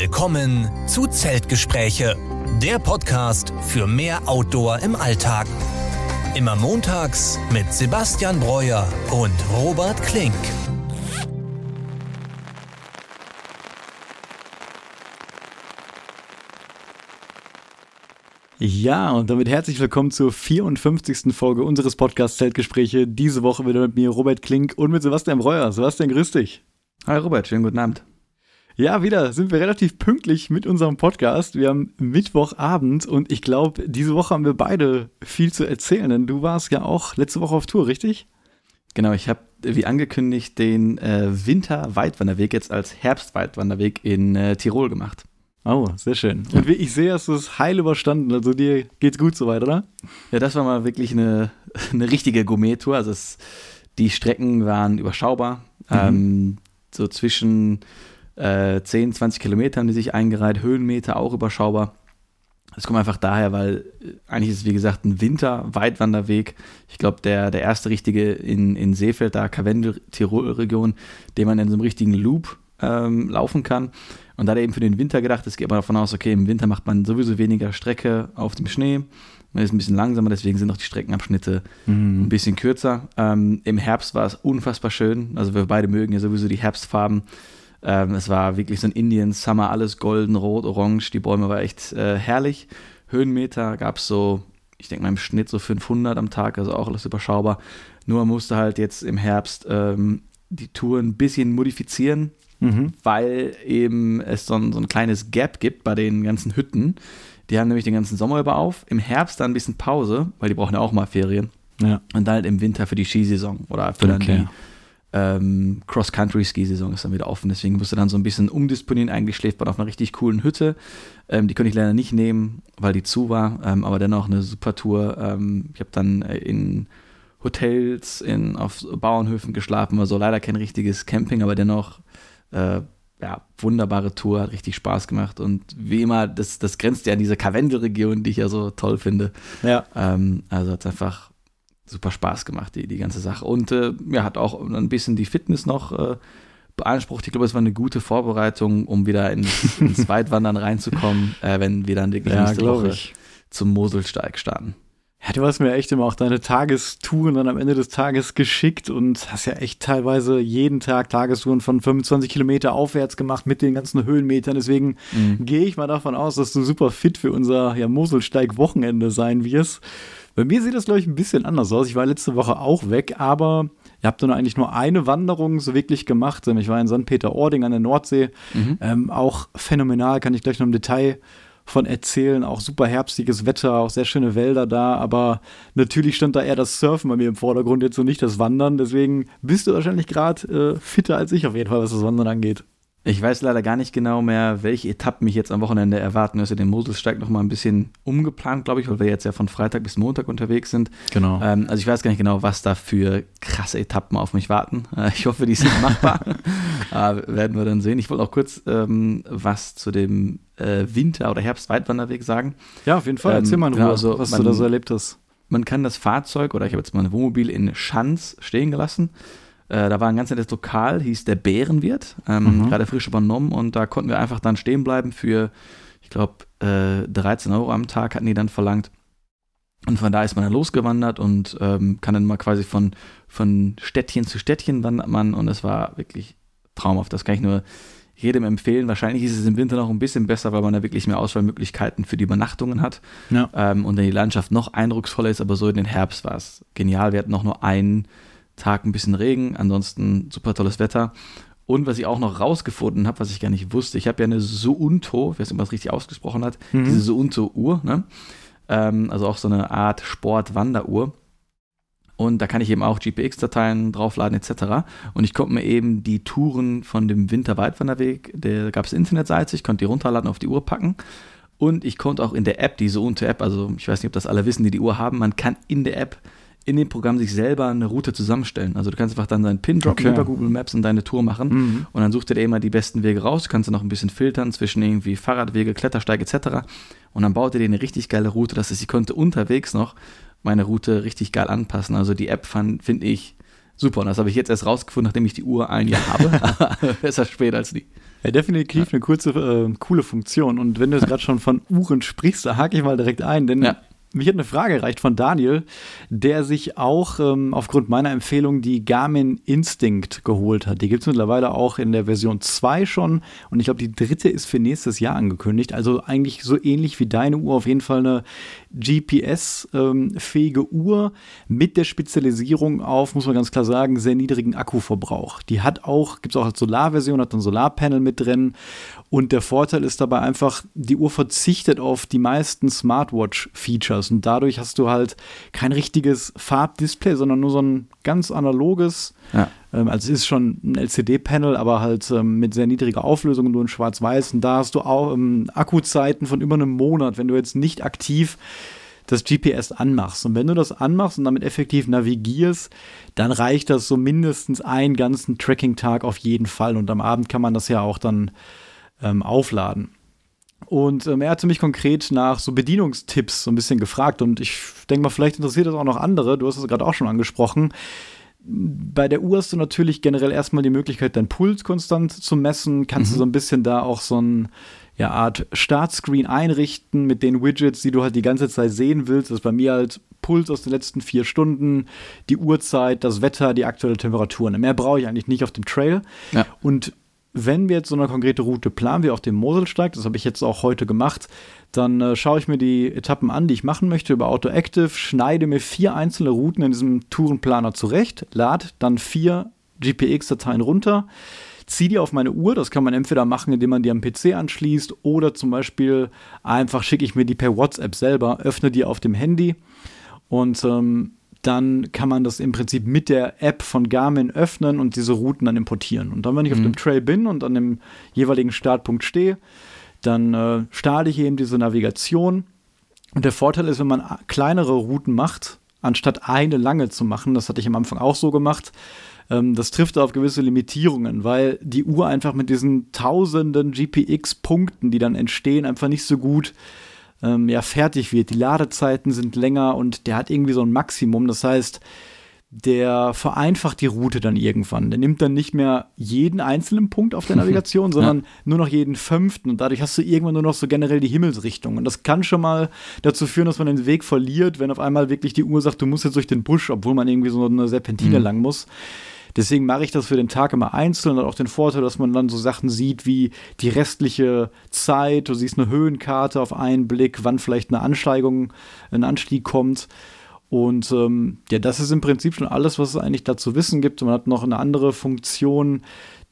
Willkommen zu Zeltgespräche, der Podcast für mehr Outdoor im Alltag. Immer montags mit Sebastian Breuer und Robert Klink. Ja, und damit herzlich willkommen zur 54. Folge unseres Podcasts Zeltgespräche. Diese Woche wieder mit mir Robert Klink und mit Sebastian Breuer. Sebastian, grüß dich. Hi Robert, schönen guten Abend. Ja, wieder sind wir relativ pünktlich mit unserem Podcast. Wir haben Mittwochabend und ich glaube, diese Woche haben wir beide viel zu erzählen, denn du warst ja auch letzte Woche auf Tour, richtig? Genau, ich habe wie angekündigt den äh, Winter-Weitwanderweg jetzt als Herbst-Weitwanderweg in äh, Tirol gemacht. Oh, sehr schön. Und wie ich sehe, hast du es heil überstanden. Also dir geht's gut soweit, oder? Ja, das war mal wirklich eine, eine richtige Gourmet-Tour. Also es, die Strecken waren überschaubar. Mhm. Ähm, so zwischen äh, 10, 20 Kilometer haben die sich eingereiht, Höhenmeter auch überschaubar. Das kommt einfach daher, weil äh, eigentlich ist es wie gesagt ein Winter-Weitwanderweg. Ich glaube, der, der erste richtige in, in Seefeld, da Karwendel-Tirol-Region, den man in so einem richtigen Loop ähm, laufen kann. Und da hat er eben für den Winter gedacht, es geht aber davon aus, okay, im Winter macht man sowieso weniger Strecke auf dem Schnee. Man ist ein bisschen langsamer, deswegen sind auch die Streckenabschnitte mhm. ein bisschen kürzer. Ähm, Im Herbst war es unfassbar schön. Also wir beide mögen ja sowieso die Herbstfarben. Ähm, es war wirklich so ein Indian Summer, alles golden, rot, orange. Die Bäume war echt äh, herrlich. Höhenmeter gab es so, ich denke mal im Schnitt so 500 am Tag, also auch alles überschaubar. Nur musste halt jetzt im Herbst ähm, die Tour ein bisschen modifizieren, mhm. weil eben es so ein, so ein kleines Gap gibt bei den ganzen Hütten. Die haben nämlich den ganzen Sommer über auf. Im Herbst dann ein bisschen Pause, weil die brauchen ja auch mal Ferien. Ja. Und dann halt im Winter für die Skisaison oder für okay. dann die ähm, Cross-Country-Ski-Saison ist dann wieder offen. Deswegen musste dann so ein bisschen umdisponieren. Eigentlich schläft man auf einer richtig coolen Hütte. Ähm, die konnte ich leider nicht nehmen, weil die zu war. Ähm, aber dennoch eine super Tour. Ähm, ich habe dann äh, in Hotels, in, auf Bauernhöfen geschlafen. Also leider kein richtiges Camping, aber dennoch äh, ja, wunderbare Tour, hat richtig Spaß gemacht. Und wie immer, das, das grenzt ja an diese Karwendel-Region, die ich ja so toll finde. Ja. Ähm, also hat es einfach super Spaß gemacht, die, die ganze Sache. Und äh, ja, hat auch ein bisschen die Fitness noch äh, beansprucht. Ich glaube, es war eine gute Vorbereitung, um wieder ins, ins Weitwandern reinzukommen, äh, wenn wir dann wirklich ja, nächste Woche ich. zum Moselsteig starten. Ja, du hast mir echt immer auch deine Tagestouren dann am Ende des Tages geschickt und hast ja echt teilweise jeden Tag Tagestouren von 25 Kilometer aufwärts gemacht mit den ganzen Höhenmetern. Deswegen mhm. gehe ich mal davon aus, dass du super fit für unser ja, Moselsteig-Wochenende sein wirst. Bei mir sieht das, glaube ich, ein bisschen anders aus. Ich war letzte Woche auch weg, aber ihr habt dann eigentlich nur eine Wanderung so wirklich gemacht. Ich war in St. Peter-Ording an der Nordsee. Mhm. Ähm, auch phänomenal, kann ich gleich noch im Detail von erzählen. Auch super herbstiges Wetter, auch sehr schöne Wälder da. Aber natürlich stand da eher das Surfen bei mir im Vordergrund, jetzt so nicht das Wandern. Deswegen bist du wahrscheinlich gerade äh, fitter als ich auf jeden Fall, was das Wandern angeht. Ich weiß leider gar nicht genau mehr, welche Etappen mich jetzt am Wochenende erwarten. Also den Moselsteig noch mal ein bisschen umgeplant, glaube ich, weil wir jetzt ja von Freitag bis Montag unterwegs sind. Genau. Ähm, also ich weiß gar nicht genau, was da für krasse Etappen auf mich warten. Äh, ich hoffe, die sind machbar. äh, werden wir dann sehen. Ich wollte auch kurz ähm, was zu dem äh, Winter- oder Herbst-Weitwanderweg sagen. Ja, auf jeden Fall. Erzähl mal in Ruhe, genau, also was man, du da so erlebt hast. Man kann das Fahrzeug, oder ich habe jetzt mal ein Wohnmobil in Schanz stehen gelassen äh, da war ein ganz nettes Lokal, hieß der Bärenwirt, ähm, mhm. gerade frisch übernommen und da konnten wir einfach dann stehen bleiben für, ich glaube, äh, 13 Euro am Tag hatten die dann verlangt. Und von da ist man dann losgewandert und ähm, kann dann mal quasi von, von Städtchen zu Städtchen wandert man und es war wirklich traumhaft. Das kann ich nur jedem empfehlen. Wahrscheinlich ist es im Winter noch ein bisschen besser, weil man da wirklich mehr Auswahlmöglichkeiten für die Übernachtungen hat ja. ähm, und dann die Landschaft noch eindrucksvoller ist. Aber so in den Herbst war es genial. Wir hatten noch nur einen Tag ein bisschen Regen, ansonsten super tolles Wetter. Und was ich auch noch rausgefunden habe, was ich gar nicht wusste, ich habe ja eine Suunto, wer es immer richtig ausgesprochen hat, mhm. diese Suunto-Uhr, ne? ähm, also auch so eine Art Sport-Wanderuhr. Und da kann ich eben auch GPX-Dateien draufladen etc. Und ich konnte mir eben die Touren von dem Winterweitwanderweg, da gab es Internetseite, ich konnte die runterladen, auf die Uhr packen. Und ich konnte auch in der App, diese Unto-App, also ich weiß nicht, ob das alle wissen, die die Uhr haben, man kann in der App in dem Programm sich selber eine Route zusammenstellen. Also du kannst einfach dann deinen Pin droppen okay. über Google Maps und deine Tour machen mhm. und dann sucht er dir immer die besten Wege raus. Du kannst dann noch ein bisschen filtern zwischen irgendwie Fahrradwege, Klettersteig etc. Und dann baut er dir eine richtig geile Route. Das heißt, ich konnte unterwegs noch meine Route richtig geil anpassen. Also die App finde ich super. Und das habe ich jetzt erst rausgefunden, nachdem ich die Uhr ein Jahr habe. Besser spät als nie. Ja, definitiv ja. eine kurze, äh, coole Funktion. Und wenn du jetzt gerade schon von Uhren sprichst, da hake ich mal direkt ein, denn ja. Mich hat eine Frage erreicht von Daniel, der sich auch ähm, aufgrund meiner Empfehlung die Garmin Instinct geholt hat. Die gibt es mittlerweile auch in der Version 2 schon und ich glaube, die dritte ist für nächstes Jahr angekündigt. Also eigentlich so ähnlich wie deine Uhr, auf jeden Fall eine GPS-fähige ähm, Uhr mit der Spezialisierung auf, muss man ganz klar sagen, sehr niedrigen Akkuverbrauch. Die hat auch, gibt es auch als Solarversion, hat ein Solarpanel mit drin und der Vorteil ist dabei einfach, die Uhr verzichtet auf die meisten Smartwatch-Features und dadurch hast du halt kein richtiges Farbdisplay, sondern nur so ein ganz analoges. Ja. Ähm, also es ist schon ein LCD-Panel, aber halt ähm, mit sehr niedriger Auflösung, nur in Schwarz-Weiß. Und da hast du auch ähm, Akkuzeiten von über einem Monat, wenn du jetzt nicht aktiv das GPS anmachst. Und wenn du das anmachst und damit effektiv navigierst, dann reicht das so mindestens einen ganzen Tracking-Tag auf jeden Fall. Und am Abend kann man das ja auch dann ähm, aufladen. Und ähm, er hatte mich konkret nach so Bedienungstipps so ein bisschen gefragt und ich denke mal, vielleicht interessiert das auch noch andere. Du hast es gerade auch schon angesprochen. Bei der Uhr hast du natürlich generell erstmal die Möglichkeit, deinen Puls konstant zu messen. Kannst mhm. du so ein bisschen da auch so ein ja, Art Startscreen einrichten mit den Widgets, die du halt die ganze Zeit sehen willst. Das ist bei mir halt Puls aus den letzten vier Stunden, die Uhrzeit, das Wetter, die aktuelle Temperatur. Mehr brauche ich eigentlich nicht auf dem Trail. Ja. Und wenn wir jetzt so eine konkrete Route planen, wie auf dem Moselsteig, das habe ich jetzt auch heute gemacht, dann äh, schaue ich mir die Etappen an, die ich machen möchte über AutoActive, schneide mir vier einzelne Routen in diesem Tourenplaner zurecht, lade dann vier GPX-Dateien runter, ziehe die auf meine Uhr. Das kann man entweder machen, indem man die am PC anschließt oder zum Beispiel einfach schicke ich mir die per WhatsApp selber, öffne die auf dem Handy und ähm, dann kann man das im Prinzip mit der App von Garmin öffnen und diese Routen dann importieren. Und dann, wenn ich mhm. auf dem Trail bin und an dem jeweiligen Startpunkt stehe, dann äh, starte ich eben diese Navigation. Und der Vorteil ist, wenn man kleinere Routen macht, anstatt eine lange zu machen, das hatte ich am Anfang auch so gemacht, ähm, das trifft auf gewisse Limitierungen, weil die Uhr einfach mit diesen tausenden GPX-Punkten, die dann entstehen, einfach nicht so gut ähm, ja, fertig wird. Die Ladezeiten sind länger und der hat irgendwie so ein Maximum. Das heißt, der vereinfacht die Route dann irgendwann. Der nimmt dann nicht mehr jeden einzelnen Punkt auf der Navigation, sondern ja. nur noch jeden fünften. Und dadurch hast du irgendwann nur noch so generell die Himmelsrichtung. Und das kann schon mal dazu führen, dass man den Weg verliert, wenn auf einmal wirklich die Uhr sagt, du musst jetzt durch den Busch, obwohl man irgendwie so eine Serpentine mhm. lang muss. Deswegen mache ich das für den Tag immer einzeln und auch den Vorteil, dass man dann so Sachen sieht wie die restliche Zeit. Du siehst eine Höhenkarte auf einen Blick, wann vielleicht eine Ansteigung, ein Anstieg kommt. Und ähm, ja, das ist im Prinzip schon alles, was es eigentlich dazu wissen gibt. man hat noch eine andere Funktion,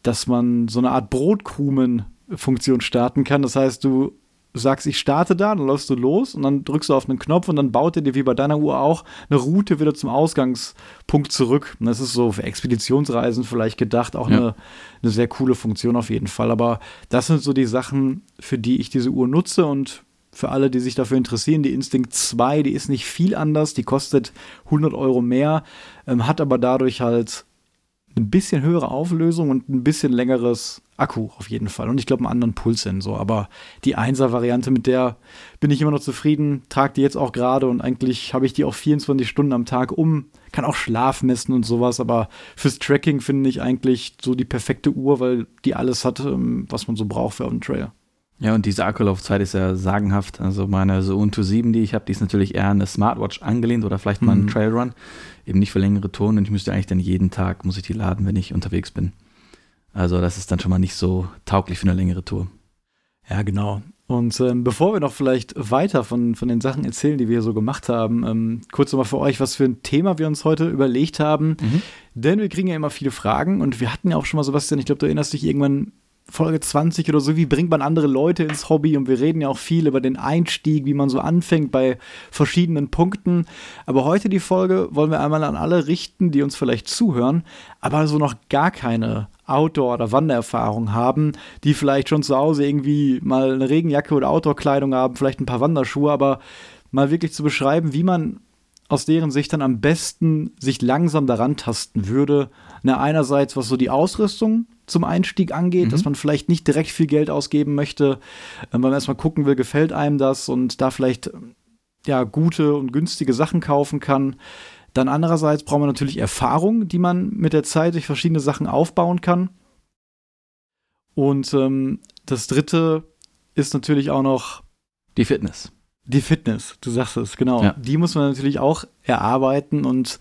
dass man so eine Art Brotkrumen-Funktion starten kann. Das heißt, du sagst, ich starte da, dann läufst du los und dann drückst du auf einen Knopf und dann baut er dir wie bei deiner Uhr auch eine Route wieder zum Ausgangspunkt zurück. Und das ist so für Expeditionsreisen vielleicht gedacht, auch ja. eine, eine sehr coole Funktion auf jeden Fall. Aber das sind so die Sachen, für die ich diese Uhr nutze und für alle, die sich dafür interessieren, die Instinct 2, die ist nicht viel anders, die kostet 100 Euro mehr, ähm, hat aber dadurch halt ein bisschen höhere Auflösung und ein bisschen längeres Akku auf jeden Fall. Und ich glaube, einen anderen Pulssensor. Aber die 1er-Variante, mit der bin ich immer noch zufrieden, trage die jetzt auch gerade und eigentlich habe ich die auch 24 Stunden am Tag um. Kann auch Schlaf messen und sowas, aber fürs Tracking finde ich eigentlich so die perfekte Uhr, weil die alles hat, ähm, was man so braucht für auf dem Trail. Ja, und diese Akkulaufzeit ist ja sagenhaft. Also meine so Unto 7, die ich habe, die ist natürlich eher an eine Smartwatch angelehnt oder vielleicht mal ein mhm. Trailrun. Eben nicht für längere Touren und ich müsste eigentlich dann jeden Tag, muss ich die laden, wenn ich unterwegs bin. Also das ist dann schon mal nicht so tauglich für eine längere Tour. Ja, genau. Und ähm, bevor wir noch vielleicht weiter von, von den Sachen erzählen, die wir so gemacht haben, ähm, kurz nochmal für euch, was für ein Thema wir uns heute überlegt haben. Mhm. Denn wir kriegen ja immer viele Fragen und wir hatten ja auch schon mal, Sebastian, ich glaube, du erinnerst dich irgendwann Folge 20 oder so, wie bringt man andere Leute ins Hobby? Und wir reden ja auch viel über den Einstieg, wie man so anfängt bei verschiedenen Punkten. Aber heute die Folge wollen wir einmal an alle richten, die uns vielleicht zuhören, aber so noch gar keine Outdoor- oder Wandererfahrung haben, die vielleicht schon zu Hause irgendwie mal eine Regenjacke oder Outdoor-Kleidung haben, vielleicht ein paar Wanderschuhe, aber mal wirklich zu beschreiben, wie man aus deren Sicht dann am besten sich langsam daran tasten würde. Na, einerseits, was so die Ausrüstung zum Einstieg angeht, mhm. dass man vielleicht nicht direkt viel Geld ausgeben möchte, wenn man erstmal gucken will, gefällt einem das und da vielleicht ja gute und günstige Sachen kaufen kann. Dann andererseits braucht man natürlich Erfahrung, die man mit der Zeit durch verschiedene Sachen aufbauen kann. Und ähm, das dritte ist natürlich auch noch die Fitness. Die Fitness, du sagst es, genau. Ja. Die muss man natürlich auch erarbeiten und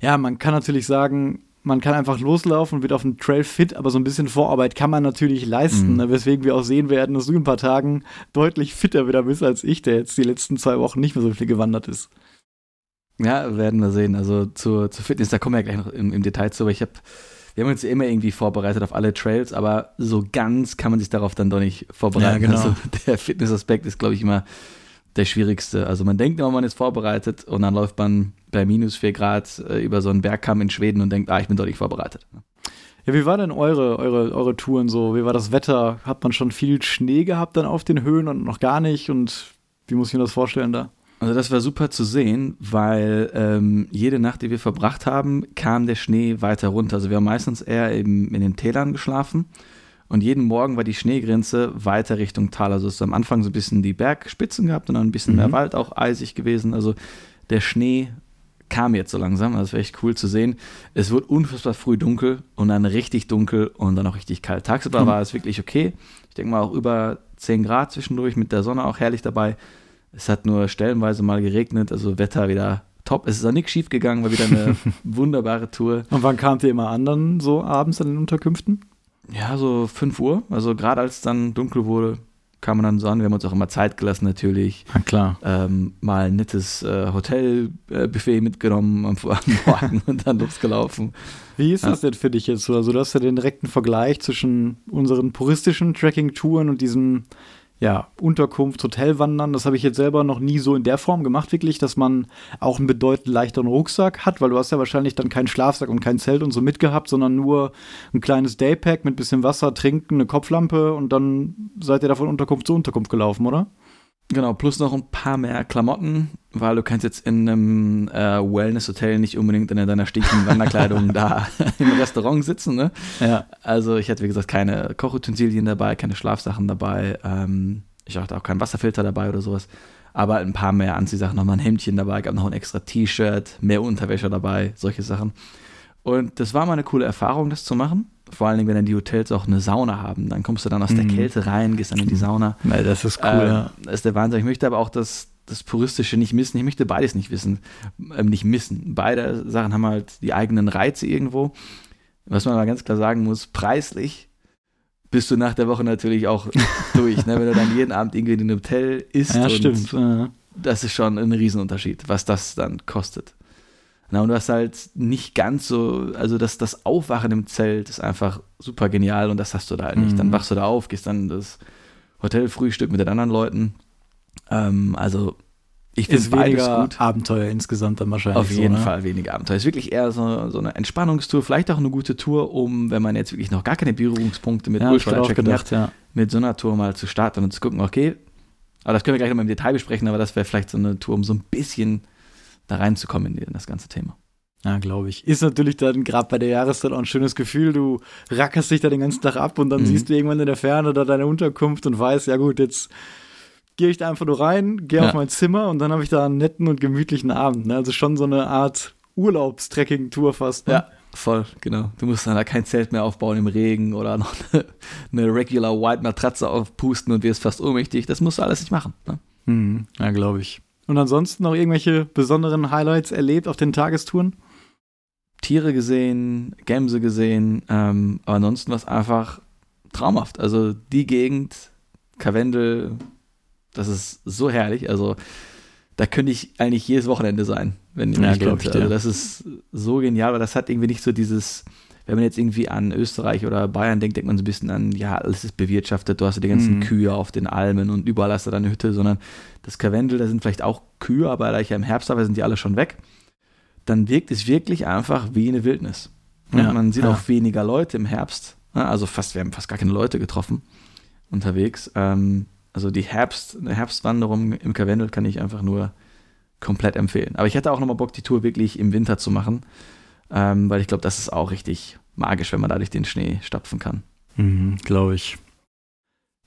ja, man kann natürlich sagen, man kann einfach loslaufen und wird auf dem Trail fit, aber so ein bisschen Vorarbeit kann man natürlich leisten, Mhm. ne? weswegen wir auch sehen werden, dass du in ein paar Tagen deutlich fitter wieder bist als ich, der jetzt die letzten zwei Wochen nicht mehr so viel gewandert ist. Ja, werden wir sehen. Also zur, zur Fitness, da kommen wir ja gleich noch im, im Detail zu, aber ich habe, wir haben uns ja immer irgendwie vorbereitet auf alle Trails, aber so ganz kann man sich darauf dann doch nicht vorbereiten. Ja, genau. Also der Fitnessaspekt ist, glaube ich, immer der schwierigste. Also man denkt immer, man ist vorbereitet und dann läuft man bei minus 4 Grad äh, über so einen Bergkamm in Schweden und denkt, ah, ich bin doch nicht vorbereitet. Ja, wie war denn eure, eure, eure Touren so? Wie war das Wetter? Hat man schon viel Schnee gehabt dann auf den Höhen und noch gar nicht? Und wie muss ich mir das vorstellen da? Also das war super zu sehen, weil ähm, jede Nacht, die wir verbracht haben, kam der Schnee weiter runter. Also wir haben meistens eher eben in den Tälern geschlafen und jeden Morgen war die Schneegrenze weiter Richtung Tal. Also es ist am Anfang so ein bisschen die Bergspitzen gehabt und dann ein bisschen Mhm. mehr Wald, auch eisig gewesen. Also der Schnee kam jetzt so langsam. Das war echt cool zu sehen. Es wurde unfassbar früh dunkel und dann richtig dunkel und dann auch richtig kalt. Tagsüber Mhm. war es wirklich okay. Ich denke mal auch über 10 Grad zwischendurch mit der Sonne auch herrlich dabei. Es hat nur stellenweise mal geregnet, also Wetter wieder top. Es ist auch nichts schief gegangen, war wieder eine wunderbare Tour. Und wann kamt ihr immer an dann so abends an den Unterkünften? Ja, so 5 Uhr, also gerade als dann dunkel wurde, kam man dann so an. Wir haben uns auch immer Zeit gelassen natürlich. Na klar. Ähm, mal ein nettes äh, Hotelbuffet mitgenommen am, Morgen und dann losgelaufen. Wie ist Ja. das denn für dich jetzt so? Also, du hast ja den direkten Vergleich zwischen unseren puristischen Trekking-Touren und diesem ja, Unterkunft, Hotelwandern. Das habe ich jetzt selber noch nie so in der Form gemacht, wirklich, dass man auch einen bedeutend leichteren Rucksack hat, weil du hast ja wahrscheinlich dann keinen Schlafsack und kein Zelt und so mitgehabt, sondern nur ein kleines Daypack mit bisschen Wasser, Trinken, eine Kopflampe und dann seid ihr da von Unterkunft zu Unterkunft gelaufen, oder? Genau, plus noch ein paar mehr Klamotten, weil du kannst jetzt in einem äh, Wellness-Hotel nicht unbedingt in deiner stinkenden Wanderkleidung da im Restaurant sitzen, ne? Ja. Also ich hatte, wie gesagt, keine Kochutensilien dabei, keine Schlafsachen dabei. Ähm, ich hatte auch keinen Wasserfilter dabei oder sowas. Aber ein paar mehr Anziehsachen, nochmal ein Hemdchen dabei, gab noch ein extra T-Shirt, mehr Unterwäsche dabei, solche Sachen. Und das war mal eine coole Erfahrung, das zu machen. Vor allen Dingen, wenn dann die Hotels auch eine Sauna haben. Dann kommst du dann aus der Mhm. Kälte rein, gehst dann in die Sauna. Nee, das ist cool, ja. Das ist der Wahnsinn. Ich möchte aber auch das, das Puristische nicht missen. Ich möchte beides nicht wissen, ähm, nicht missen. Beide Sachen haben halt die eigenen Reize irgendwo. Was man mal ganz klar sagen muss, preislich bist du nach der Woche natürlich auch durch. Ne? Wenn du dann jeden Abend irgendwie in einem Hotel isst. Ja, und stimmt. Ja. Das ist schon ein Riesenunterschied, was das dann kostet. Na, und du hast halt nicht ganz so, also das, das Aufwachen im Zelt ist einfach super genial und das hast du da halt nicht. Dann Mhm. wachst du da auf, gehst dann das Hotelfrühstück mit den anderen Leuten. Ähm, also ich finde beides weniger gut. Abenteuer insgesamt dann wahrscheinlich. Auf jeden so, ne? Fall weniger Abenteuer. Ist wirklich eher so, so eine Entspannungstour, vielleicht auch eine gute Tour, um, wenn man jetzt wirklich noch gar keine Berührungspunkte mit Ja, hat, gedacht, ja. mit so einer Tour mal zu starten und zu gucken, okay, aber das können wir gleich nochmal im Detail besprechen, aber das wäre vielleicht so eine Tour, um so ein bisschen da reinzukommen in das ganze Thema. Ja, glaube ich. Ist natürlich dann gerade bei der Jahreszeit auch ein schönes Gefühl. Du rackerst dich da den ganzen Tag ab und dann Mhm. siehst du irgendwann in der Ferne da deine Unterkunft und weißt, ja gut, jetzt gehe ich da einfach nur rein, gehe Ja. auf mein Zimmer und dann habe ich da einen netten und gemütlichen Abend. Ne? Also schon so eine Art Urlaubstrekking-Tour fast. Ne? Ja, voll, genau. Du musst dann da kein Zelt mehr aufbauen im Regen oder noch eine, eine regular White Matratze aufpusten und wirst fast ohnmächtig. Das musst du alles nicht machen. Ne? Mhm. Ja, glaube ich. Und ansonsten noch irgendwelche besonderen Highlights erlebt auf den Tagestouren? Tiere gesehen, Gämse gesehen, ähm, aber ansonsten war es einfach traumhaft. Also die Gegend, Karwendel, das ist so herrlich. Also da könnte ich eigentlich jedes Wochenende sein, wenn ich Ja, mich dir. Also das ist so genial, weil das hat irgendwie nicht so dieses, wenn man jetzt irgendwie an Österreich oder Bayern denkt, denkt man so ein bisschen an, ja, alles ist bewirtschaftet, du hast ja die ganzen Mhm. Kühe auf den Almen und überall hast du deine Hütte, sondern das Karwendel, da sind vielleicht auch Kühe, aber da ich ja im Herbst war, sind die alle schon weg. Dann wirkt es wirklich einfach wie eine Wildnis. Ja, man sieht ja. auch weniger Leute im Herbst. Also fast, wir haben fast gar keine Leute getroffen unterwegs. Ähm, also die Herbst, eine Herbstwanderung im Karwendel kann ich einfach nur komplett empfehlen. Aber ich hätte auch nochmal Bock, die Tour wirklich im Winter zu machen, ähm, weil ich glaube, das ist auch richtig magisch, wenn man da durch den Schnee stapfen kann. Mhm, glaube ich.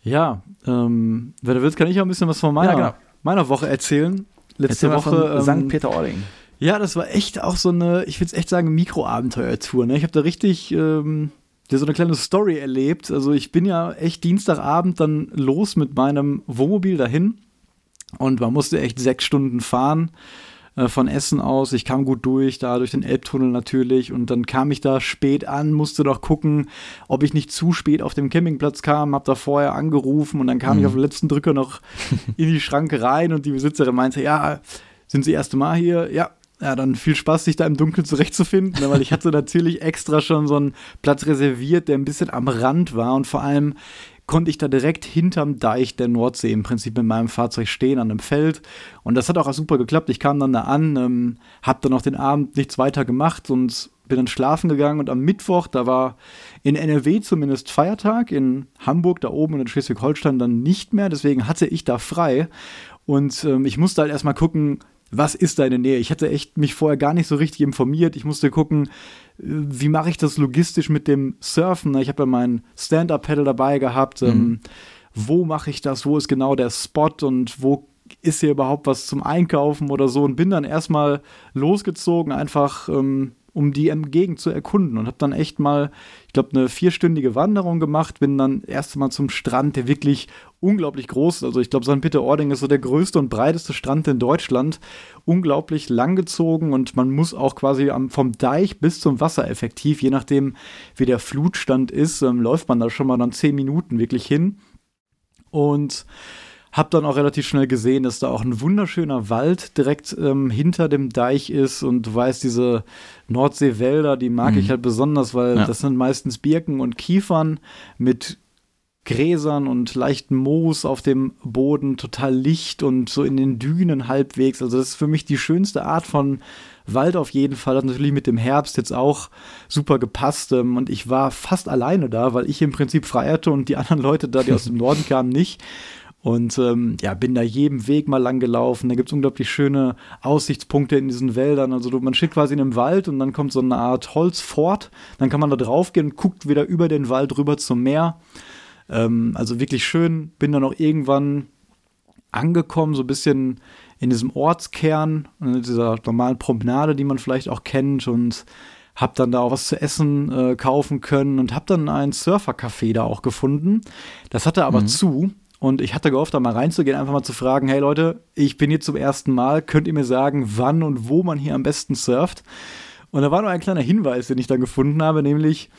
Ja, ähm, wenn du willst, kann ich auch ein bisschen was von meiner, Ja, genau. meiner Woche erzählen. Letzte Erzähl Woche. von ähm, St. Peter-Ording. Ja, das war echt auch so eine, ich will es echt sagen, Mikroabenteuertour. Ne? Ich habe da richtig, ähm, so eine kleine Story erlebt. Also ich bin ja echt Dienstagabend dann los mit meinem Wohnmobil dahin und man musste echt sechs Stunden fahren äh, von Essen aus. Ich kam gut durch, da durch den Elbtunnel natürlich. Und dann kam ich da spät an, musste doch gucken, ob ich nicht zu spät auf dem Campingplatz kam. Hab da vorher angerufen und dann kam mhm. ich auf den letzten Drücker noch in die Schranke rein und die Besitzerin meinte, ja, sind Sie erste Mal hier? Ja, ja, dann viel Spaß, sich da im Dunkeln zurechtzufinden, ne, weil ich hatte natürlich extra schon so einen Platz reserviert, der ein bisschen am Rand war und vor allem konnte ich da direkt hinterm Deich der Nordsee im Prinzip mit meinem Fahrzeug stehen an einem Feld. Und das hat auch super geklappt. Ich kam dann da an, ähm, hab dann noch den Abend nichts weiter gemacht und bin dann schlafen gegangen und am Mittwoch, da war in NRW zumindest Feiertag, in Hamburg da oben und in Schleswig-Holstein dann nicht mehr, deswegen hatte ich da frei und ähm, ich musste halt erstmal gucken, was ist da in der Nähe? Ich hatte echt mich vorher gar nicht so richtig informiert. Ich musste gucken, äh, wie mache ich das logistisch mit dem Surfen? Ich habe ja mein Stand-Up-Pedal dabei gehabt. Ähm, mhm. Ähm, wo mache ich das? Wo ist genau der Spot und wo ist hier überhaupt was zum Einkaufen oder so? Und bin dann erstmal losgezogen, einfach ähm, um die Gegend zu erkunden und habe dann echt mal, ich glaube, eine vierstündige Wanderung gemacht, bin dann erst mal zum Strand, der wirklich unglaublich groß ist. Also ich glaube, St. Peter-Ording ist so der größte und breiteste Strand in Deutschland. Unglaublich langgezogen und man muss auch quasi vom Deich bis zum Wasser effektiv, je nachdem wie der Flutstand ist, ähm, läuft man da schon mal dann zehn Minuten wirklich hin. Und hab dann auch relativ schnell gesehen, dass da auch ein wunderschöner Wald direkt ähm, hinter dem Deich ist und du weißt, diese Nordseewälder, die mag mhm. ich halt besonders, weil ja. das sind meistens Birken und Kiefern mit Gräsern und leichten Moos auf dem Boden, total licht und so in den Dünen halbwegs. Also das ist für mich die schönste Art von Wald auf jeden Fall. Hat natürlich mit dem Herbst jetzt auch super gepasst. Ähm, und ich war fast alleine da, weil ich im Prinzip frei hatte und die anderen Leute da, die aus dem Norden kamen, nicht. Und ähm, ja, bin da jedem Weg mal lang gelaufen. Da gibt es unglaublich schöne Aussichtspunkte in diesen Wäldern. Also du, man steht quasi in einem Wald und dann kommt so eine Art Holzfort. Dann kann man da drauf gehen und guckt wieder über den Wald rüber zum Meer. Ähm, also wirklich schön. Bin dann auch irgendwann angekommen, so ein bisschen in diesem Ortskern, in dieser normalen Promenade, die man vielleicht auch kennt und hab dann da auch was zu essen äh, kaufen können und hab dann ein Surfercafé da auch gefunden. Das hatte aber mhm. zu und ich hatte gehofft, da mal reinzugehen, einfach mal zu fragen, hey Leute, ich bin hier zum ersten Mal, könnt ihr mir sagen, wann und wo man hier am besten surft? Und da war noch ein kleiner Hinweis, den ich dann gefunden habe, nämlich,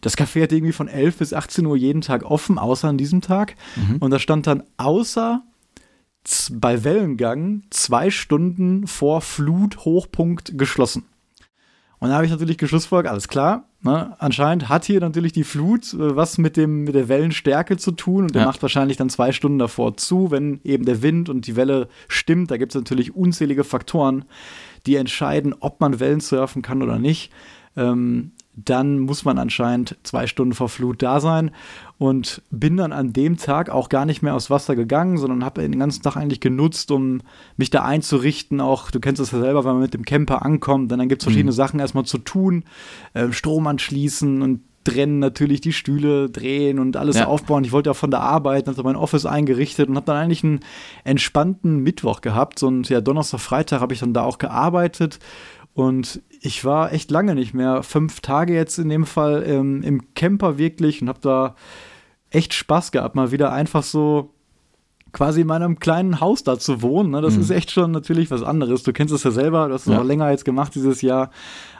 das Café hat irgendwie von 11 bis 18 Uhr jeden Tag offen, außer an diesem Tag. Mhm. Und da stand dann außer bei Wellengang zwei Stunden vor Flut-Hochpunkt geschlossen. Und da habe ich natürlich geschlussfolgert, alles klar, ne, anscheinend hat hier natürlich die Flut äh, was mit, dem, mit der Wellenstärke zu tun und der ja. macht wahrscheinlich dann zwei Stunden davor zu, wenn eben der Wind und die Welle stimmt. Da gibt es natürlich unzählige Faktoren, die entscheiden, ob man Wellen surfen kann oder nicht. Ähm, dann muss man anscheinend zwei Stunden vor Flut da sein und bin dann an dem Tag auch gar nicht mehr aufs Wasser gegangen, sondern habe den ganzen Tag eigentlich genutzt, um mich da einzurichten. Auch du kennst das ja selber, wenn man mit dem Camper ankommt, dann gibt es verschiedene mhm. Sachen erstmal zu tun, äh, Strom anschließen und trennen natürlich die Stühle drehen und alles ja. aufbauen. Ich wollte ja von der Arbeit, hatte mein Office eingerichtet und habe dann eigentlich einen entspannten Mittwoch gehabt und ja Donnerstag, Freitag habe ich dann da auch gearbeitet und ich war echt lange nicht mehr, fünf Tage jetzt in dem Fall ähm, im Camper wirklich und habe da echt Spaß gehabt, mal wieder einfach so quasi in meinem kleinen Haus da zu wohnen. Ne? Das mhm. ist echt schon natürlich was anderes. Du kennst es ja selber, du hast es ja. noch länger jetzt gemacht dieses Jahr.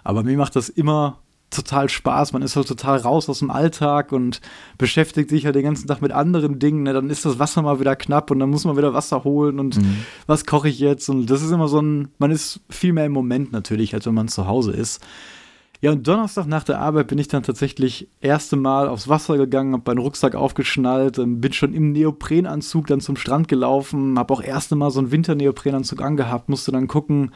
Aber mir macht das immer total Spaß. Man ist halt total raus aus dem Alltag und beschäftigt sich halt den ganzen Tag mit anderen Dingen. Ne? Dann ist das Wasser mal wieder knapp und dann muss man wieder Wasser holen und mhm. was koche ich jetzt? Und das ist immer so ein, man ist viel mehr im Moment natürlich, als wenn man zu Hause ist. Ja, und Donnerstag nach der Arbeit bin ich dann tatsächlich erste Mal aufs Wasser gegangen, habe meinen Rucksack aufgeschnallt, ähm, bin schon im Neoprenanzug dann zum Strand gelaufen, habe auch erste Mal so einen Winterneoprenanzug angehabt, musste dann gucken,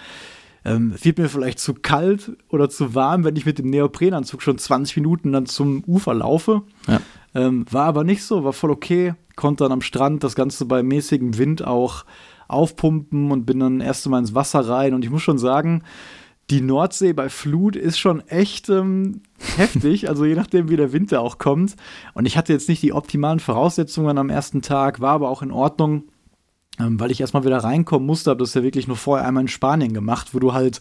ähm, wird mir vielleicht zu kalt oder zu warm, wenn ich mit dem Neoprenanzug schon 20 Minuten dann zum Ufer laufe. Ja. Ähm, war aber nicht so, war voll okay. Konnte dann am Strand das Ganze bei mäßigem Wind auch aufpumpen und bin dann erst mal ins Wasser rein. Und ich muss schon sagen, die Nordsee bei Flut ist schon echt ähm, heftig, also je nachdem, wie der Winter auch kommt. Und ich hatte jetzt nicht die optimalen Voraussetzungen am ersten Tag, war aber auch in Ordnung ähm, weil ich erstmal wieder reinkommen musste, habe das ja wirklich nur vorher einmal in Spanien gemacht, wo du halt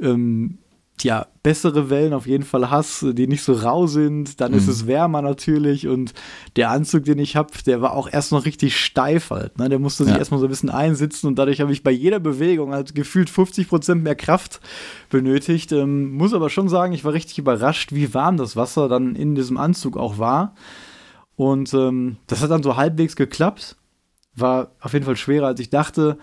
ähm, ja, bessere Wellen auf jeden Fall hast, die nicht so rau sind, dann mhm. ist es wärmer natürlich und der Anzug, den ich habe, der war auch erst noch richtig steif halt, ne? der musste sich ja. erstmal so ein bisschen einsitzen und dadurch habe ich bei jeder Bewegung halt gefühlt 50 Prozent mehr Kraft benötigt, ähm, muss aber schon sagen, ich war richtig überrascht, wie warm das Wasser dann in diesem Anzug auch war und ähm, das hat dann so halbwegs geklappt, war auf jeden Fall schwerer als ich dachte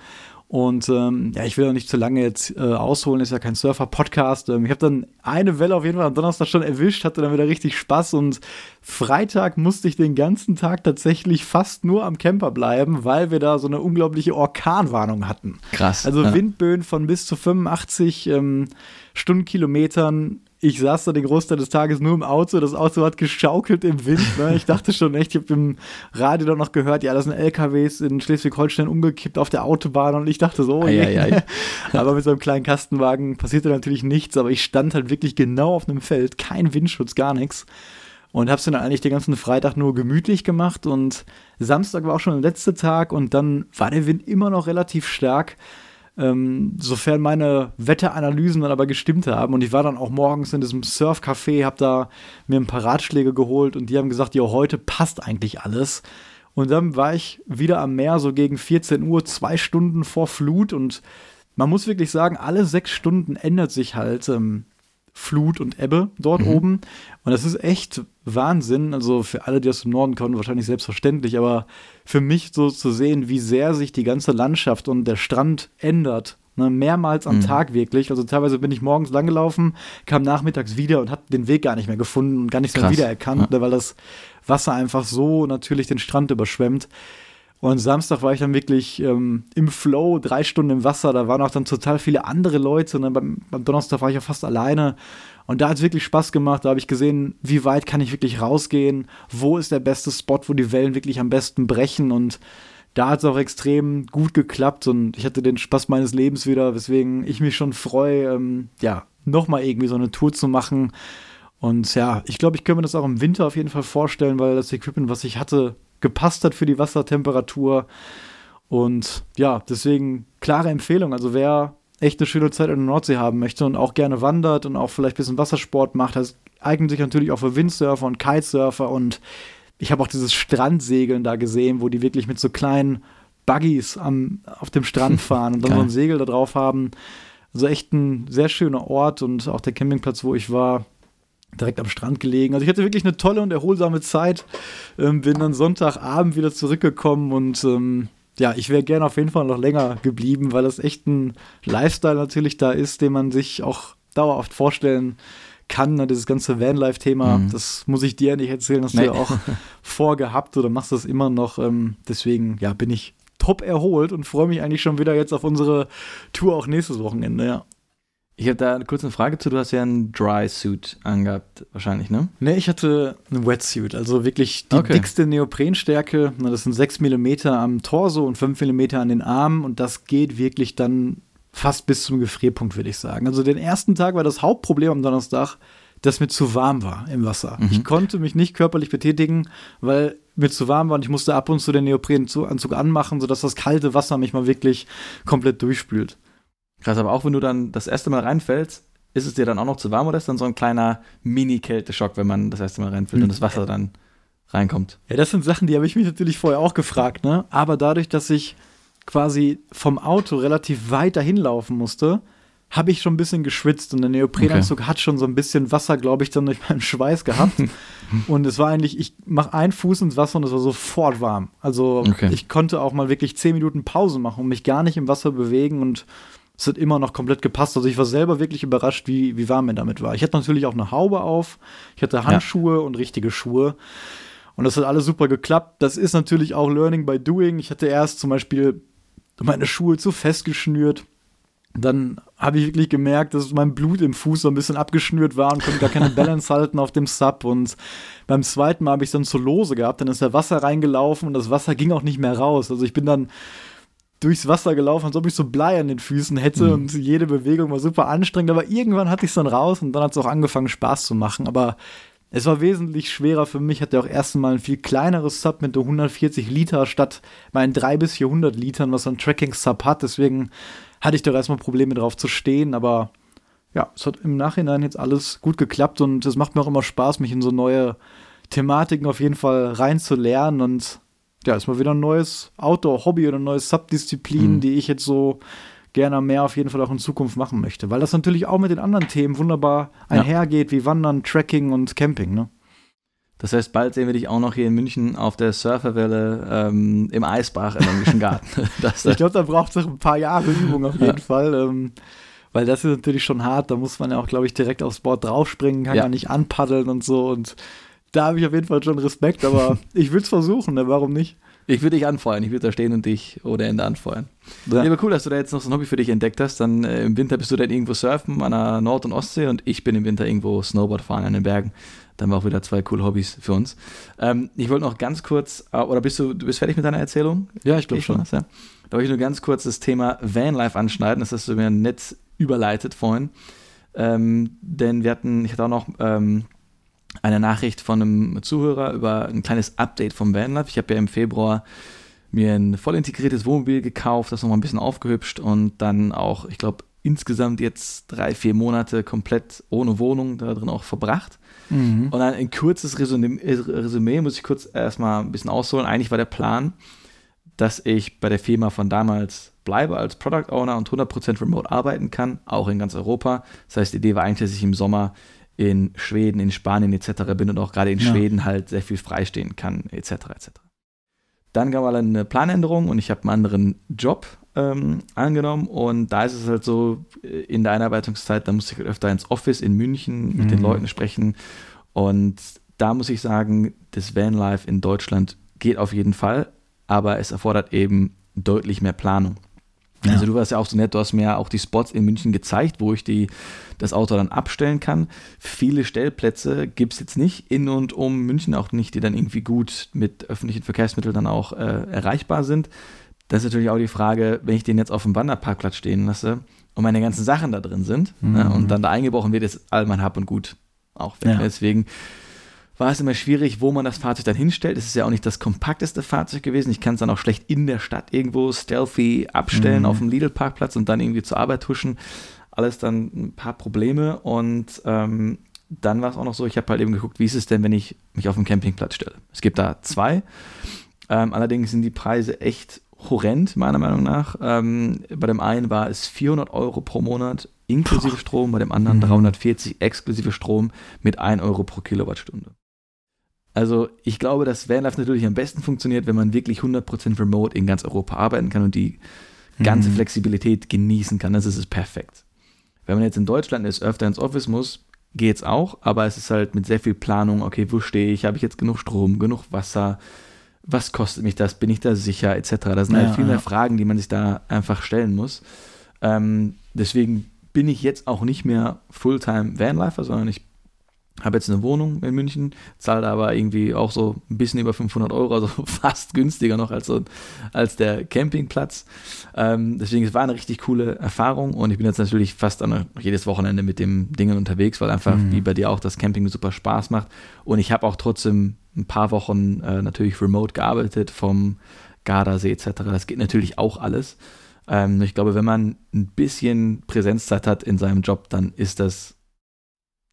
und ähm, ja, ich will auch nicht zu lange jetzt äh, ausholen, ist ja kein Surfer-Podcast. Ähm, ich habe dann eine Welle auf jeden Fall am Donnerstag schon erwischt, hatte dann wieder richtig Spaß und Freitag musste ich den ganzen Tag tatsächlich fast nur am Camper bleiben, weil wir da so eine unglaubliche Orkanwarnung hatten. Krass. Also ja. Windböen von bis zu 85 ähm, Stundenkilometern ich saß da den Großteil des Tages nur im Auto. Das Auto hat geschaukelt im Wind. Ne? Ich dachte schon echt, ich habe im Radio dann noch gehört, ja, das sind LKWs in Schleswig-Holstein umgekippt auf der Autobahn und ich dachte so, oh. Ei, ei, ei. aber mit so einem kleinen Kastenwagen passierte natürlich nichts, aber ich stand halt wirklich genau auf einem Feld, kein Windschutz, gar nichts. Und hab's dann eigentlich den ganzen Freitag nur gemütlich gemacht und Samstag war auch schon der letzte Tag und dann war der Wind immer noch relativ stark. Ähm, sofern meine Wetteranalysen dann aber gestimmt haben. Und ich war dann auch morgens in diesem Surfcafé, habe da mir ein paar Ratschläge geholt und die haben gesagt, ja, heute passt eigentlich alles. Und dann war ich wieder am Meer, so gegen 14 Uhr, zwei Stunden vor Flut. Und man muss wirklich sagen, alle sechs Stunden ändert sich halt ähm, Flut und Ebbe dort mhm. oben. Und das ist echt Wahnsinn. Also für alle, die aus dem Norden kommen, wahrscheinlich selbstverständlich, aber für mich so zu sehen, wie sehr sich die ganze Landschaft und der Strand ändert. Ne, mehrmals am mhm. Tag wirklich. Also teilweise bin ich morgens langgelaufen, kam nachmittags wieder und habe den Weg gar nicht mehr gefunden und gar nicht mehr wiedererkannt, ja. weil das Wasser einfach so natürlich den Strand überschwemmt. Und Samstag war ich dann wirklich ähm, im Flow, drei Stunden im Wasser. Da waren auch dann total viele andere Leute. Und dann beim, beim Donnerstag war ich ja fast alleine. Und da hat es wirklich Spaß gemacht. Da habe ich gesehen, wie weit kann ich wirklich rausgehen? Wo ist der beste Spot, wo die Wellen wirklich am besten brechen? Und da hat es auch extrem gut geklappt. Und ich hatte den Spaß meines Lebens wieder, weswegen ich mich schon freue, ähm, ja, nochmal irgendwie so eine Tour zu machen. Und ja, ich glaube, ich könnte mir das auch im Winter auf jeden Fall vorstellen, weil das Equipment, was ich hatte, gepasst hat für die Wassertemperatur. Und ja, deswegen klare Empfehlung. Also wer echt eine schöne Zeit in der Nordsee haben möchte und auch gerne wandert und auch vielleicht ein bisschen Wassersport macht, das eignet sich natürlich auch für Windsurfer und Kitesurfer und ich habe auch dieses Strandsegeln da gesehen, wo die wirklich mit so kleinen Buggies am, auf dem Strand fahren und dann so ein Segel da drauf haben. Also echt ein sehr schöner Ort und auch der Campingplatz, wo ich war, direkt am Strand gelegen. Also ich hatte wirklich eine tolle und erholsame Zeit. Ähm, bin dann Sonntagabend wieder zurückgekommen und ähm, ja, ich wäre gerne auf jeden Fall noch länger geblieben, weil das echt ein Lifestyle natürlich da ist, den man sich auch dauerhaft vorstellen kann. Ne? Dieses ganze Vanlife-Thema, mhm. das muss ich dir nicht erzählen, hast nee. du ja auch vorgehabt oder machst das immer noch. Ähm, deswegen, ja, bin ich top erholt und freue mich eigentlich schon wieder jetzt auf unsere Tour auch nächstes Wochenende, ja. Ich habe da eine kurze Frage zu. Du hast ja einen Dry Suit angehabt, wahrscheinlich, ne? Ne, ich hatte einen Wetsuit, also wirklich die okay. dickste Neoprenstärke. Das sind 6 mm am Torso und 5 mm an den Armen und das geht wirklich dann fast bis zum Gefrierpunkt, würde ich sagen. Also den ersten Tag war das Hauptproblem am Donnerstag, dass mir zu warm war im Wasser. Mhm. Ich konnte mich nicht körperlich betätigen, weil mir zu warm war und ich musste ab und zu den Neoprenanzug anmachen, sodass das kalte Wasser mich mal wirklich komplett durchspült. Krass, aber auch wenn du dann das erste Mal reinfällst, ist es dir dann auch noch zu warm oder ist dann so ein kleiner Mini-Kälteschock, wenn man das erste Mal reinfällt mhm. und das Wasser dann reinkommt? Ja, das sind Sachen, die habe ich mich natürlich vorher auch gefragt, ne? Aber dadurch, dass ich quasi vom Auto relativ weit dahin laufen musste, habe ich schon ein bisschen geschwitzt und der Neoprenanzug okay. hat schon so ein bisschen Wasser, glaube ich, dann durch meinen Schweiß gehabt. und es war eigentlich, ich mache einen Fuß ins Wasser und es war sofort warm. Also okay. ich konnte auch mal wirklich zehn Minuten Pause machen und mich gar nicht im Wasser bewegen und es hat immer noch komplett gepasst. Also ich war selber wirklich überrascht, wie, wie warm mir damit war. Ich hatte natürlich auch eine Haube auf, ich hatte Handschuhe ja. und richtige Schuhe. Und das hat alles super geklappt. Das ist natürlich auch Learning by Doing. Ich hatte erst zum Beispiel meine Schuhe zu fest geschnürt. Dann habe ich wirklich gemerkt, dass mein Blut im Fuß so ein bisschen abgeschnürt war und konnte gar keine Balance halten auf dem Sub. Und beim zweiten Mal habe ich es dann zu lose gehabt. Dann ist der Wasser reingelaufen und das Wasser ging auch nicht mehr raus. Also ich bin dann durchs Wasser gelaufen, als ob ich so Blei an den Füßen hätte mhm. und jede Bewegung war super anstrengend, aber irgendwann hatte ich es dann raus und dann hat es auch angefangen Spaß zu machen, aber es war wesentlich schwerer für mich, hatte auch erst mal ein viel kleineres Sub mit 140 Liter statt meinen 3 bis 400 Litern, was ein Tracking Sub hat, deswegen hatte ich doch erstmal Probleme drauf zu stehen, aber ja, es hat im Nachhinein jetzt alles gut geklappt und es macht mir auch immer Spaß, mich in so neue Thematiken auf jeden Fall reinzulernen. Und ja, ist mal wieder ein neues Outdoor-Hobby oder ein neues Subdisziplin, mhm. die ich jetzt so gerne mehr auf jeden Fall auch in Zukunft machen möchte, weil das natürlich auch mit den anderen Themen wunderbar einhergeht, ja. wie Wandern, Trekking und Camping, ne? Das heißt, bald sehen wir dich auch noch hier in München auf der Surferwelle ähm, im Eisbach im englischen Garten. ich glaube, da braucht es noch ein paar Jahre Übung auf jeden ja. Fall. Ähm, weil das ist natürlich schon hart. Da muss man ja auch, glaube ich, direkt aufs Board draufspringen, kann ja nicht anpaddeln und so. Und da habe ich auf jeden Fall schon Respekt, aber ich will es versuchen, ne? warum nicht? Ich würde dich anfeuern, ich würde da stehen und dich ohne Ende anfeuern. Ja. ja, aber cool, dass du da jetzt noch so ein Hobby für dich entdeckt hast. Dann äh, im Winter bist du dann irgendwo surfen an der Nord- und Ostsee und ich bin im Winter irgendwo Snowboard fahren an den Bergen. Dann wir auch wieder zwei coole Hobbys für uns. Ähm, ich wollte noch ganz kurz, äh, oder bist du, du bist fertig mit deiner Erzählung? Ja, ich glaube schon. Was, ja? Da wollte ich nur ganz kurz das Thema Vanlife anschneiden. Das hast du mir nett überleitet vorhin. Ähm, denn wir hatten, ich hatte auch noch ähm, eine Nachricht von einem Zuhörer über ein kleines Update vom Vanlife. Ich habe ja im Februar mir ein voll integriertes Wohnmobil gekauft, das nochmal ein bisschen aufgehübscht und dann auch, ich glaube, insgesamt jetzt drei, vier Monate komplett ohne Wohnung da drin auch verbracht. Mhm. Und dann ein kurzes Resümee, Resümee, muss ich kurz erstmal ein bisschen ausholen. Eigentlich war der Plan, dass ich bei der Firma von damals bleibe als Product Owner und 100% remote arbeiten kann, auch in ganz Europa. Das heißt, die Idee war eigentlich, dass ich im Sommer in Schweden, in Spanien etc. bin und auch gerade in ja. Schweden halt sehr viel freistehen kann, etc. etc. Dann gab es eine Planänderung und ich habe einen anderen Job ähm, angenommen und da ist es halt so, äh, in der Einarbeitungszeit, da musste ich halt öfter ins Office in München mit mhm. den Leuten sprechen und da muss ich sagen, das Vanlife in Deutschland geht auf jeden Fall, aber es erfordert eben deutlich mehr Planung. Ja. Also du warst ja auch so nett, du hast mir auch die Spots in München gezeigt, wo ich die, das Auto dann abstellen kann. Viele Stellplätze gibt es jetzt nicht in und um München auch nicht, die dann irgendwie gut mit öffentlichen Verkehrsmitteln dann auch äh, erreichbar sind. Das ist natürlich auch die Frage, wenn ich den jetzt auf dem Wanderparkplatz stehen lasse und meine ganzen Sachen da drin sind mhm. ne, und dann da eingebrochen wird, ist all mein Hab und Gut auch weg. Ja. Deswegen war es immer schwierig, wo man das Fahrzeug dann hinstellt. Es ist ja auch nicht das kompakteste Fahrzeug gewesen. Ich kann es dann auch schlecht in der Stadt irgendwo stealthy abstellen mhm. auf dem Lidl-Parkplatz und dann irgendwie zur Arbeit huschen. Alles dann ein paar Probleme und ähm, dann war es auch noch so, ich habe halt eben geguckt, wie ist es denn, wenn ich mich auf dem Campingplatz stelle. Es gibt da zwei. Ähm, allerdings sind die Preise echt horrend, meiner Meinung nach. Ähm, bei dem einen war es 400 Euro pro Monat inklusive. Strom, bei dem anderen mhm. 340 exklusive Strom mit 1 Euro pro Kilowattstunde. Also ich glaube, dass Vanlife natürlich am besten funktioniert, wenn man wirklich 100% remote in ganz Europa arbeiten kann und die ganze mhm. Flexibilität genießen kann. Das ist es perfekt. Wenn man jetzt in Deutschland ist, öfter ins Office muss, geht es auch, aber es ist halt mit sehr viel Planung, okay, wo stehe ich, habe ich jetzt genug Strom, genug Wasser, was kostet mich das, bin ich da sicher, etc. Das sind halt ja, halt viel mehr Fragen, die man sich da einfach stellen muss. Ähm, deswegen bin ich jetzt auch nicht mehr Fulltime Vanlifer, sondern ich habe jetzt eine Wohnung in München, zahle aber irgendwie auch so ein bisschen über 500 Euro, also fast günstiger noch als, so, als der Campingplatz. Ähm, deswegen, es war eine richtig coole Erfahrung und ich bin jetzt natürlich fast an, jedes Wochenende mit dem Dingen unterwegs, weil einfach mhm. wie bei dir auch das Camping super Spaß macht. Und ich habe auch trotzdem ein paar Wochen äh, natürlich remote gearbeitet vom Gardasee etc. Das geht natürlich auch alles. Ähm, ich glaube, wenn man ein bisschen Präsenzzeit hat in seinem Job, dann ist das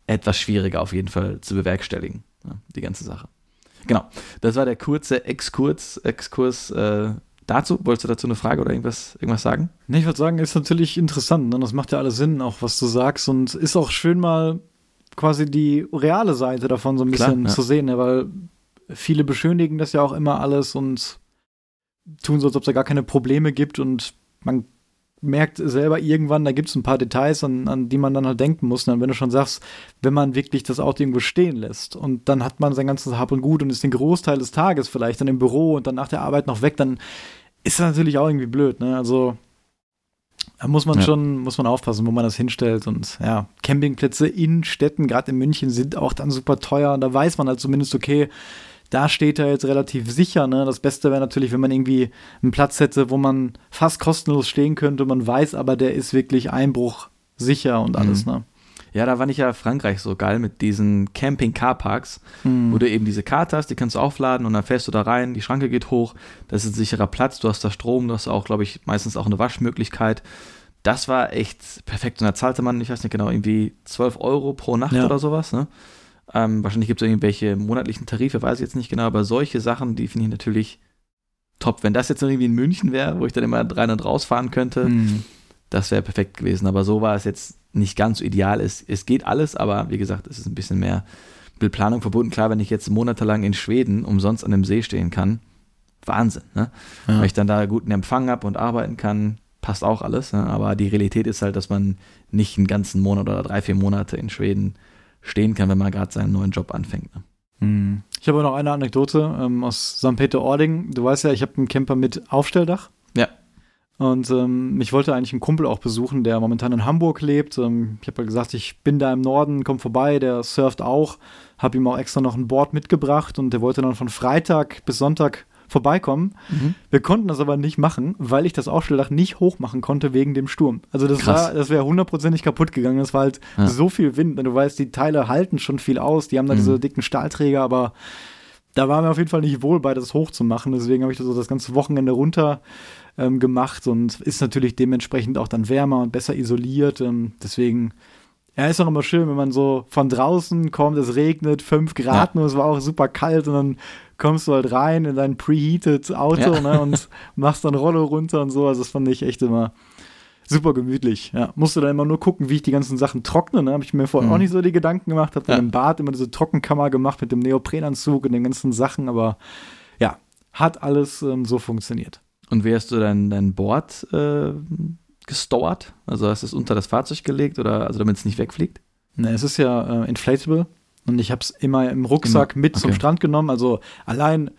etwas schwieriger auf jeden Fall zu bewerkstelligen, ja, die ganze Sache. Genau, das war der kurze Exkurs, Exkurs äh, dazu. Wolltest du dazu eine Frage oder irgendwas, irgendwas sagen? Nee, ich würde sagen, ist natürlich interessant. Ne? Das macht ja alles Sinn, auch was du sagst. Und ist auch schön mal quasi die reale Seite davon so ein bisschen Klar, ja. zu sehen, ne? weil viele beschönigen das ja auch immer alles und tun so, als ob es da gar keine Probleme gibt und man merkt selber irgendwann, da gibt es ein paar Details, an, an die man dann halt denken muss. Und dann, wenn du schon sagst, wenn man wirklich das Auto irgendwo stehen lässt und dann hat man sein ganzes Hab und Gut und ist den Großteil des Tages vielleicht dann im Büro und dann nach der Arbeit noch weg, dann ist das natürlich auch irgendwie blöd. Ne? Also da muss man ja. schon, muss man aufpassen, wo man das hinstellt. Und ja, Campingplätze in Städten, gerade in München, sind auch dann super teuer. Und da weiß man halt zumindest, okay, da steht er jetzt relativ sicher. Ne? Das Beste wäre natürlich, wenn man irgendwie einen Platz hätte, wo man fast kostenlos stehen könnte. Man weiß aber, der ist wirklich einbruchsicher und alles. Mhm. Ne? Ja, da fand ich ja Frankreich so geil mit diesen Camping-Car-Parks, mhm. wo du eben diese Karte hast, die kannst du aufladen und dann fährst du da rein, die Schranke geht hoch, das ist ein sicherer Platz, du hast da Strom, du hast auch, glaube ich, meistens auch eine Waschmöglichkeit das war echt perfekt. Und da zahlte man, ich weiß nicht genau, irgendwie 12 Euro pro Nacht ja. oder sowas. Ne? Ähm, wahrscheinlich gibt es irgendwelche monatlichen Tarife, weiß ich jetzt nicht genau, aber solche Sachen, die finde ich natürlich top. Wenn das jetzt irgendwie in München wäre, wo ich dann immer rein und raus fahren könnte, mhm. das wäre perfekt gewesen. Aber so war es jetzt nicht ganz so ideal. Es, es geht alles, aber wie gesagt, es ist ein bisschen mehr mit Planung verbunden. Klar, wenn ich jetzt monatelang in Schweden umsonst an dem See stehen kann, Wahnsinn. Ne? Ja. Weil ich dann da guten Empfang habe und arbeiten kann, passt auch alles. Ne? Aber die Realität ist halt, dass man nicht einen ganzen Monat oder drei, vier Monate in Schweden stehen kann, wenn man gerade seinen neuen Job anfängt. Ne? Hm. Ich habe noch eine Anekdote ähm, aus St. Peter-Ording. Du weißt ja, ich habe einen Camper mit Aufstelldach. Ja. Und ähm, ich wollte eigentlich einen Kumpel auch besuchen, der momentan in Hamburg lebt. Ähm, ich habe ja gesagt, ich bin da im Norden, komm vorbei, der surft auch. Habe ihm auch extra noch ein Board mitgebracht und der wollte dann von Freitag bis Sonntag vorbeikommen. Mhm. Wir konnten das aber nicht machen, weil ich das Aufstelldach nicht hoch machen konnte wegen dem Sturm. Also das Krass. war, das wäre hundertprozentig kaputt gegangen. Das war halt ja. so viel Wind. Du weißt, die Teile halten schon viel aus. Die haben da mhm. diese dicken Stahlträger, aber da war mir auf jeden Fall nicht wohl bei, das hochzumachen. Deswegen habe ich das so das ganze Wochenende runter ähm, gemacht und ist natürlich dementsprechend auch dann wärmer und besser isoliert. Ähm, deswegen ja, ist auch immer schön, wenn man so von draußen kommt, es regnet, 5 Grad ja. nur, es war auch super kalt und dann kommst du halt rein in dein preheated Auto ja. ne, und machst dann Rollo runter und so. Also das fand ich echt immer super gemütlich. Ja, musste dann immer nur gucken, wie ich die ganzen Sachen trockne. Ne? Habe ich mir vorher mhm. auch nicht so die Gedanken gemacht. Habe dann ja. im Bad immer diese Trockenkammer gemacht mit dem Neoprenanzug und den ganzen Sachen. Aber ja, hat alles ähm, so funktioniert. Und wie hast du dein, dein Board äh, gestort? Also hast du es unter das Fahrzeug gelegt oder also damit es nicht wegfliegt? Ne, es ist ja äh, inflatable und ich habe es immer im Rucksack immer. mit okay. zum Strand genommen. Also allein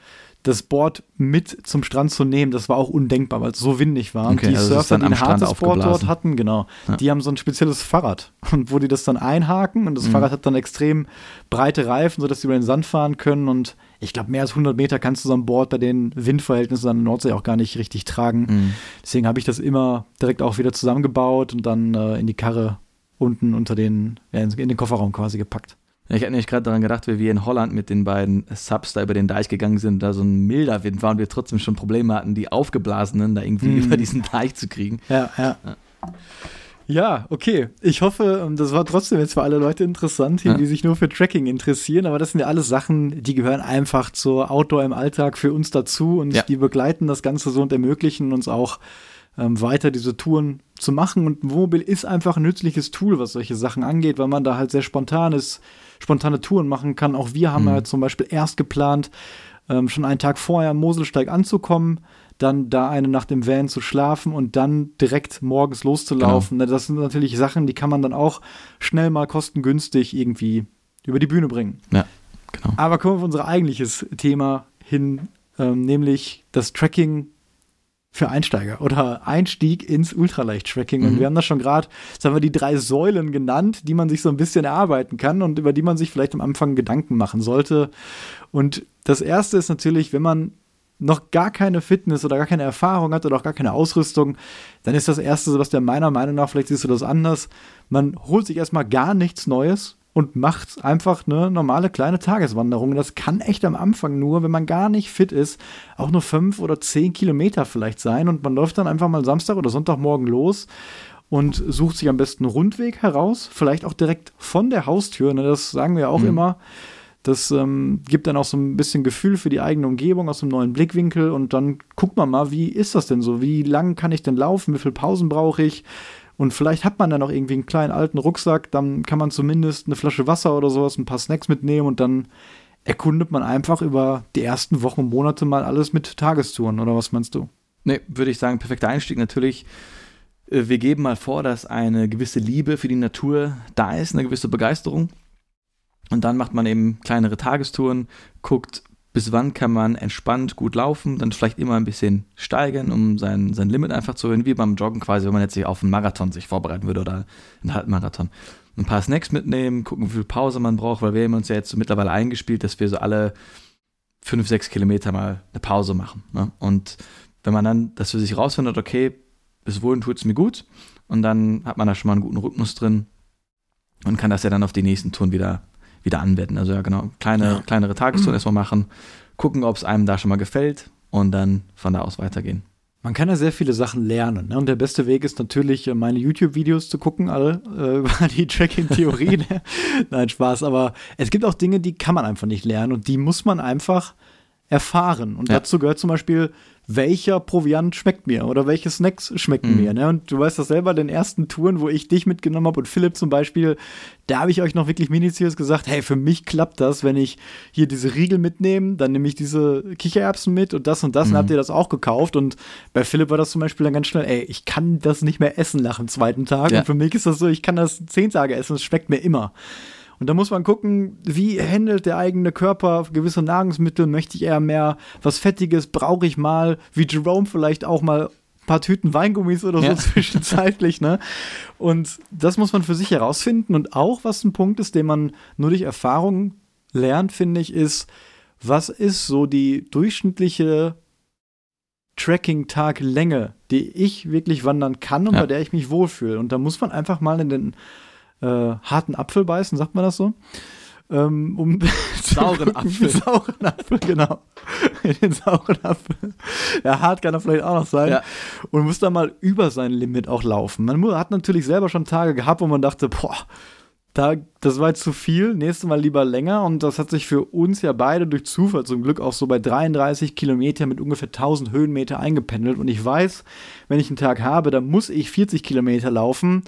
das Board mit zum Strand zu nehmen, das war auch undenkbar, weil es so windig war. Okay, und die also Surfer, die ein hartes Board dort hatten, genau, ja. die haben so ein spezielles Fahrrad. Und wo die das dann einhaken und das mhm. Fahrrad hat dann extrem breite Reifen, sodass die über den Sand fahren können. Und ich glaube, mehr als 100 Meter kannst du so ein Board bei den Windverhältnissen an der Nordsee auch gar nicht richtig tragen. Mhm. Deswegen habe ich das immer direkt auch wieder zusammengebaut und dann äh, in die Karre unten unter den, ja, in den Kofferraum quasi gepackt. Ich hatte nämlich gerade daran gedacht, wie wir in Holland mit den beiden Subs da über den Deich gegangen sind, da so ein milder Wind war und wir trotzdem schon Probleme hatten, die Aufgeblasenen da irgendwie mm. über diesen Deich zu kriegen. Ja, ja. ja. Ja, okay. Ich hoffe, das war trotzdem jetzt für alle Leute interessant, hier, ja. die sich nur für Tracking interessieren. Aber das sind ja alles Sachen, die gehören einfach zur Outdoor im Alltag für uns dazu und ja. die begleiten das Ganze so und ermöglichen uns auch ähm, weiter diese Touren zu machen. Und Wohnmobil ist einfach ein nützliches Tool, was solche Sachen angeht, weil man da halt sehr spontan ist spontane Touren machen kann. Auch wir haben mhm. ja zum Beispiel erst geplant, ähm, schon einen Tag vorher am Moselsteig anzukommen, dann da eine Nacht im Van zu schlafen und dann direkt morgens loszulaufen. Genau. Das sind natürlich Sachen, die kann man dann auch schnell mal kostengünstig irgendwie über die Bühne bringen. Ja, genau. Aber kommen wir auf unser eigentliches Thema hin, ähm, nämlich das Tracking für Einsteiger oder Einstieg ins Ultraleicht-Tracking. Mhm. Und wir haben da schon gerade, sagen wir, die drei Säulen genannt, die man sich so ein bisschen erarbeiten kann und über die man sich vielleicht am Anfang Gedanken machen sollte. Und das erste ist natürlich, wenn man noch gar keine Fitness oder gar keine Erfahrung hat oder auch gar keine Ausrüstung, dann ist das erste, was der meiner Meinung nach, vielleicht siehst du das anders, man holt sich erstmal gar nichts Neues, und macht einfach eine normale kleine Tageswanderung. Das kann echt am Anfang nur, wenn man gar nicht fit ist, auch nur fünf oder zehn Kilometer vielleicht sein. Und man läuft dann einfach mal Samstag oder Sonntagmorgen los und sucht sich am besten einen Rundweg heraus, vielleicht auch direkt von der Haustür. Ne, das sagen wir auch mhm. immer. Das ähm, gibt dann auch so ein bisschen Gefühl für die eigene Umgebung aus einem neuen Blickwinkel und dann guckt man mal, wie ist das denn so? Wie lang kann ich denn laufen? Wie viele Pausen brauche ich? Und vielleicht hat man dann noch irgendwie einen kleinen alten Rucksack, dann kann man zumindest eine Flasche Wasser oder sowas, ein paar Snacks mitnehmen und dann erkundet man einfach über die ersten Wochen und Monate mal alles mit Tagestouren, oder was meinst du? Nee, würde ich sagen, perfekter Einstieg natürlich. Äh, wir geben mal vor, dass eine gewisse Liebe für die Natur da ist, eine gewisse Begeisterung. Und dann macht man eben kleinere Tagestouren, guckt, bis wann kann man entspannt gut laufen, dann vielleicht immer ein bisschen steigern, um sein, sein Limit einfach zu erhöhen, wie beim Joggen quasi, wenn man jetzt sich auf einen Marathon sich vorbereiten würde oder einen Halbmarathon. Ein paar Snacks mitnehmen, gucken, wie viel Pause man braucht, weil wir haben uns ja jetzt so mittlerweile eingespielt, dass wir so alle fünf, sechs Kilometer mal eine Pause machen. Ne? Und wenn man dann das für sich rausfindet, okay, bis wohin tut es mir gut, und dann hat man da schon mal einen guten Rhythmus drin und kann das ja dann auf die nächsten Touren wieder wieder anwenden. Also ja, genau, kleine, ja. kleinere Tagestouren erstmal machen, gucken, ob es einem da schon mal gefällt und dann von da aus weitergehen. Man kann ja sehr viele Sachen lernen. Ne? Und der beste Weg ist natürlich, äh, meine YouTube-Videos zu gucken, alle äh, über die Tracking-Theorie. ne? Nein, Spaß. Aber es gibt auch Dinge, die kann man einfach nicht lernen und die muss man einfach erfahren. Und ja. dazu gehört zum Beispiel welcher Proviant schmeckt mir oder welche Snacks schmecken mhm. mir. Ne? Und du weißt das selber, den ersten Touren, wo ich dich mitgenommen habe und Philipp zum Beispiel, da habe ich euch noch wirklich minutiös gesagt, hey, für mich klappt das, wenn ich hier diese Riegel mitnehme, dann nehme ich diese Kichererbsen mit und das und das, mhm. und habt ihr das auch gekauft. Und bei Philipp war das zum Beispiel dann ganz schnell, ey, ich kann das nicht mehr essen nach dem zweiten Tag. Ja. Und für mich ist das so, ich kann das zehn Tage essen, es schmeckt mir immer. Und da muss man gucken, wie handelt der eigene Körper gewisse Nahrungsmittel? Möchte ich eher mehr was Fettiges? Brauche ich mal, wie Jerome vielleicht auch mal ein paar Tüten Weingummis oder so ja. zwischenzeitlich, ne? Und das muss man für sich herausfinden. Und auch, was ein Punkt ist, den man nur durch Erfahrung lernt, finde ich, ist, was ist so die durchschnittliche Tracking-Tag-Länge, die ich wirklich wandern kann und ja. bei der ich mich wohlfühle. Und da muss man einfach mal in den äh, harten Apfel beißen, sagt man das so? Ähm, um sauren Apfel. sauren Apfel, genau. den sauren Apfel. Ja, hart kann er vielleicht auch noch sein. Ja. Und muss da mal über sein Limit auch laufen. Man hat natürlich selber schon Tage gehabt, wo man dachte, boah, da, das war jetzt zu viel, nächstes Mal lieber länger. Und das hat sich für uns ja beide durch Zufall zum Glück auch so bei 33 Kilometer mit ungefähr 1000 Höhenmeter eingependelt. Und ich weiß, wenn ich einen Tag habe, da muss ich 40 Kilometer laufen,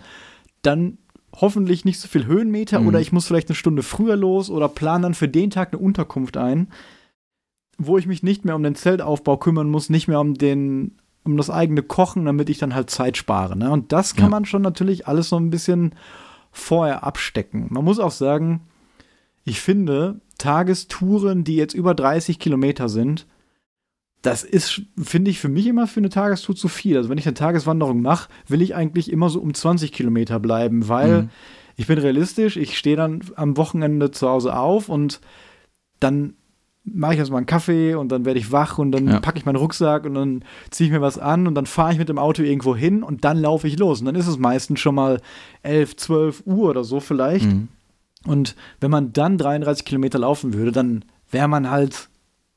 dann hoffentlich nicht so viel Höhenmeter mhm. oder ich muss vielleicht eine Stunde früher los oder plane dann für den Tag eine Unterkunft ein, wo ich mich nicht mehr um den Zeltaufbau kümmern muss, nicht mehr um den um das eigene Kochen, damit ich dann halt Zeit spare. Ne? Und das kann ja. man schon natürlich alles so ein bisschen vorher abstecken. Man muss auch sagen, ich finde, Tagestouren, die jetzt über 30 Kilometer sind, das ist, finde ich, für mich immer für eine Tagestour zu viel. Also wenn ich eine Tageswanderung mache, will ich eigentlich immer so um 20 Kilometer bleiben, weil mhm. ich bin realistisch, ich stehe dann am Wochenende zu Hause auf und dann mache ich erstmal einen Kaffee und dann werde ich wach und dann ja. packe ich meinen Rucksack und dann ziehe ich mir was an und dann fahre ich mit dem Auto irgendwo hin und dann laufe ich los. Und dann ist es meistens schon mal 11, 12 Uhr oder so vielleicht. Mhm. Und wenn man dann 33 Kilometer laufen würde, dann wäre man halt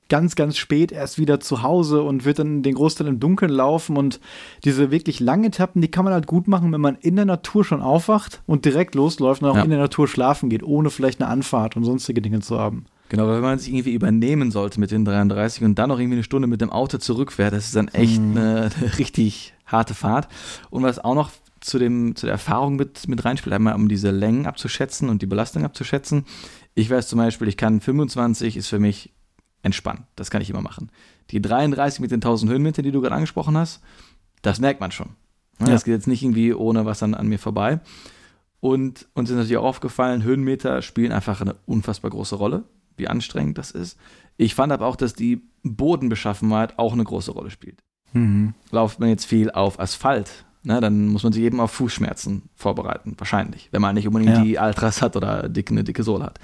ganz, ganz spät erst wieder zu Hause und wird dann den Großteil im Dunkeln laufen. Und diese wirklich langen Etappen, die kann man halt gut machen, wenn man in der Natur schon aufwacht und direkt losläuft und auch ja. in der Natur schlafen geht, ohne vielleicht eine Anfahrt und sonstige Dinge zu haben. Genau, weil wenn man sich irgendwie übernehmen sollte mit den 33 und dann noch irgendwie eine Stunde mit dem Auto zurückfährt, das ist dann echt mhm. eine, eine, richtig harte Fahrt. Und was auch noch zu, dem, zu der Erfahrung mit, mit reinspielt, einmal um diese Längen abzuschätzen und die Belastung abzuschätzen. Ich weiß zum Beispiel, ich kann 25 ist für mich entspannt. Das kann ich immer machen. Die 33 mit den 1000 Höhenmetern, die du gerade angesprochen hast, das merkt man schon. Ja. Das geht jetzt nicht irgendwie ohne was an, an mir vorbei. Und uns ist natürlich auch aufgefallen, Höhenmeter spielen einfach eine unfassbar große Rolle, wie anstrengend das ist. Ich fand aber auch, dass die Bodenbeschaffenheit auch eine große Rolle spielt. Mhm. Lauft man jetzt viel auf Asphalt, ne, dann muss man sich eben auf Fußschmerzen vorbereiten, wahrscheinlich, wenn man nicht unbedingt ja. die Altras hat oder dick, eine dicke Sohle hat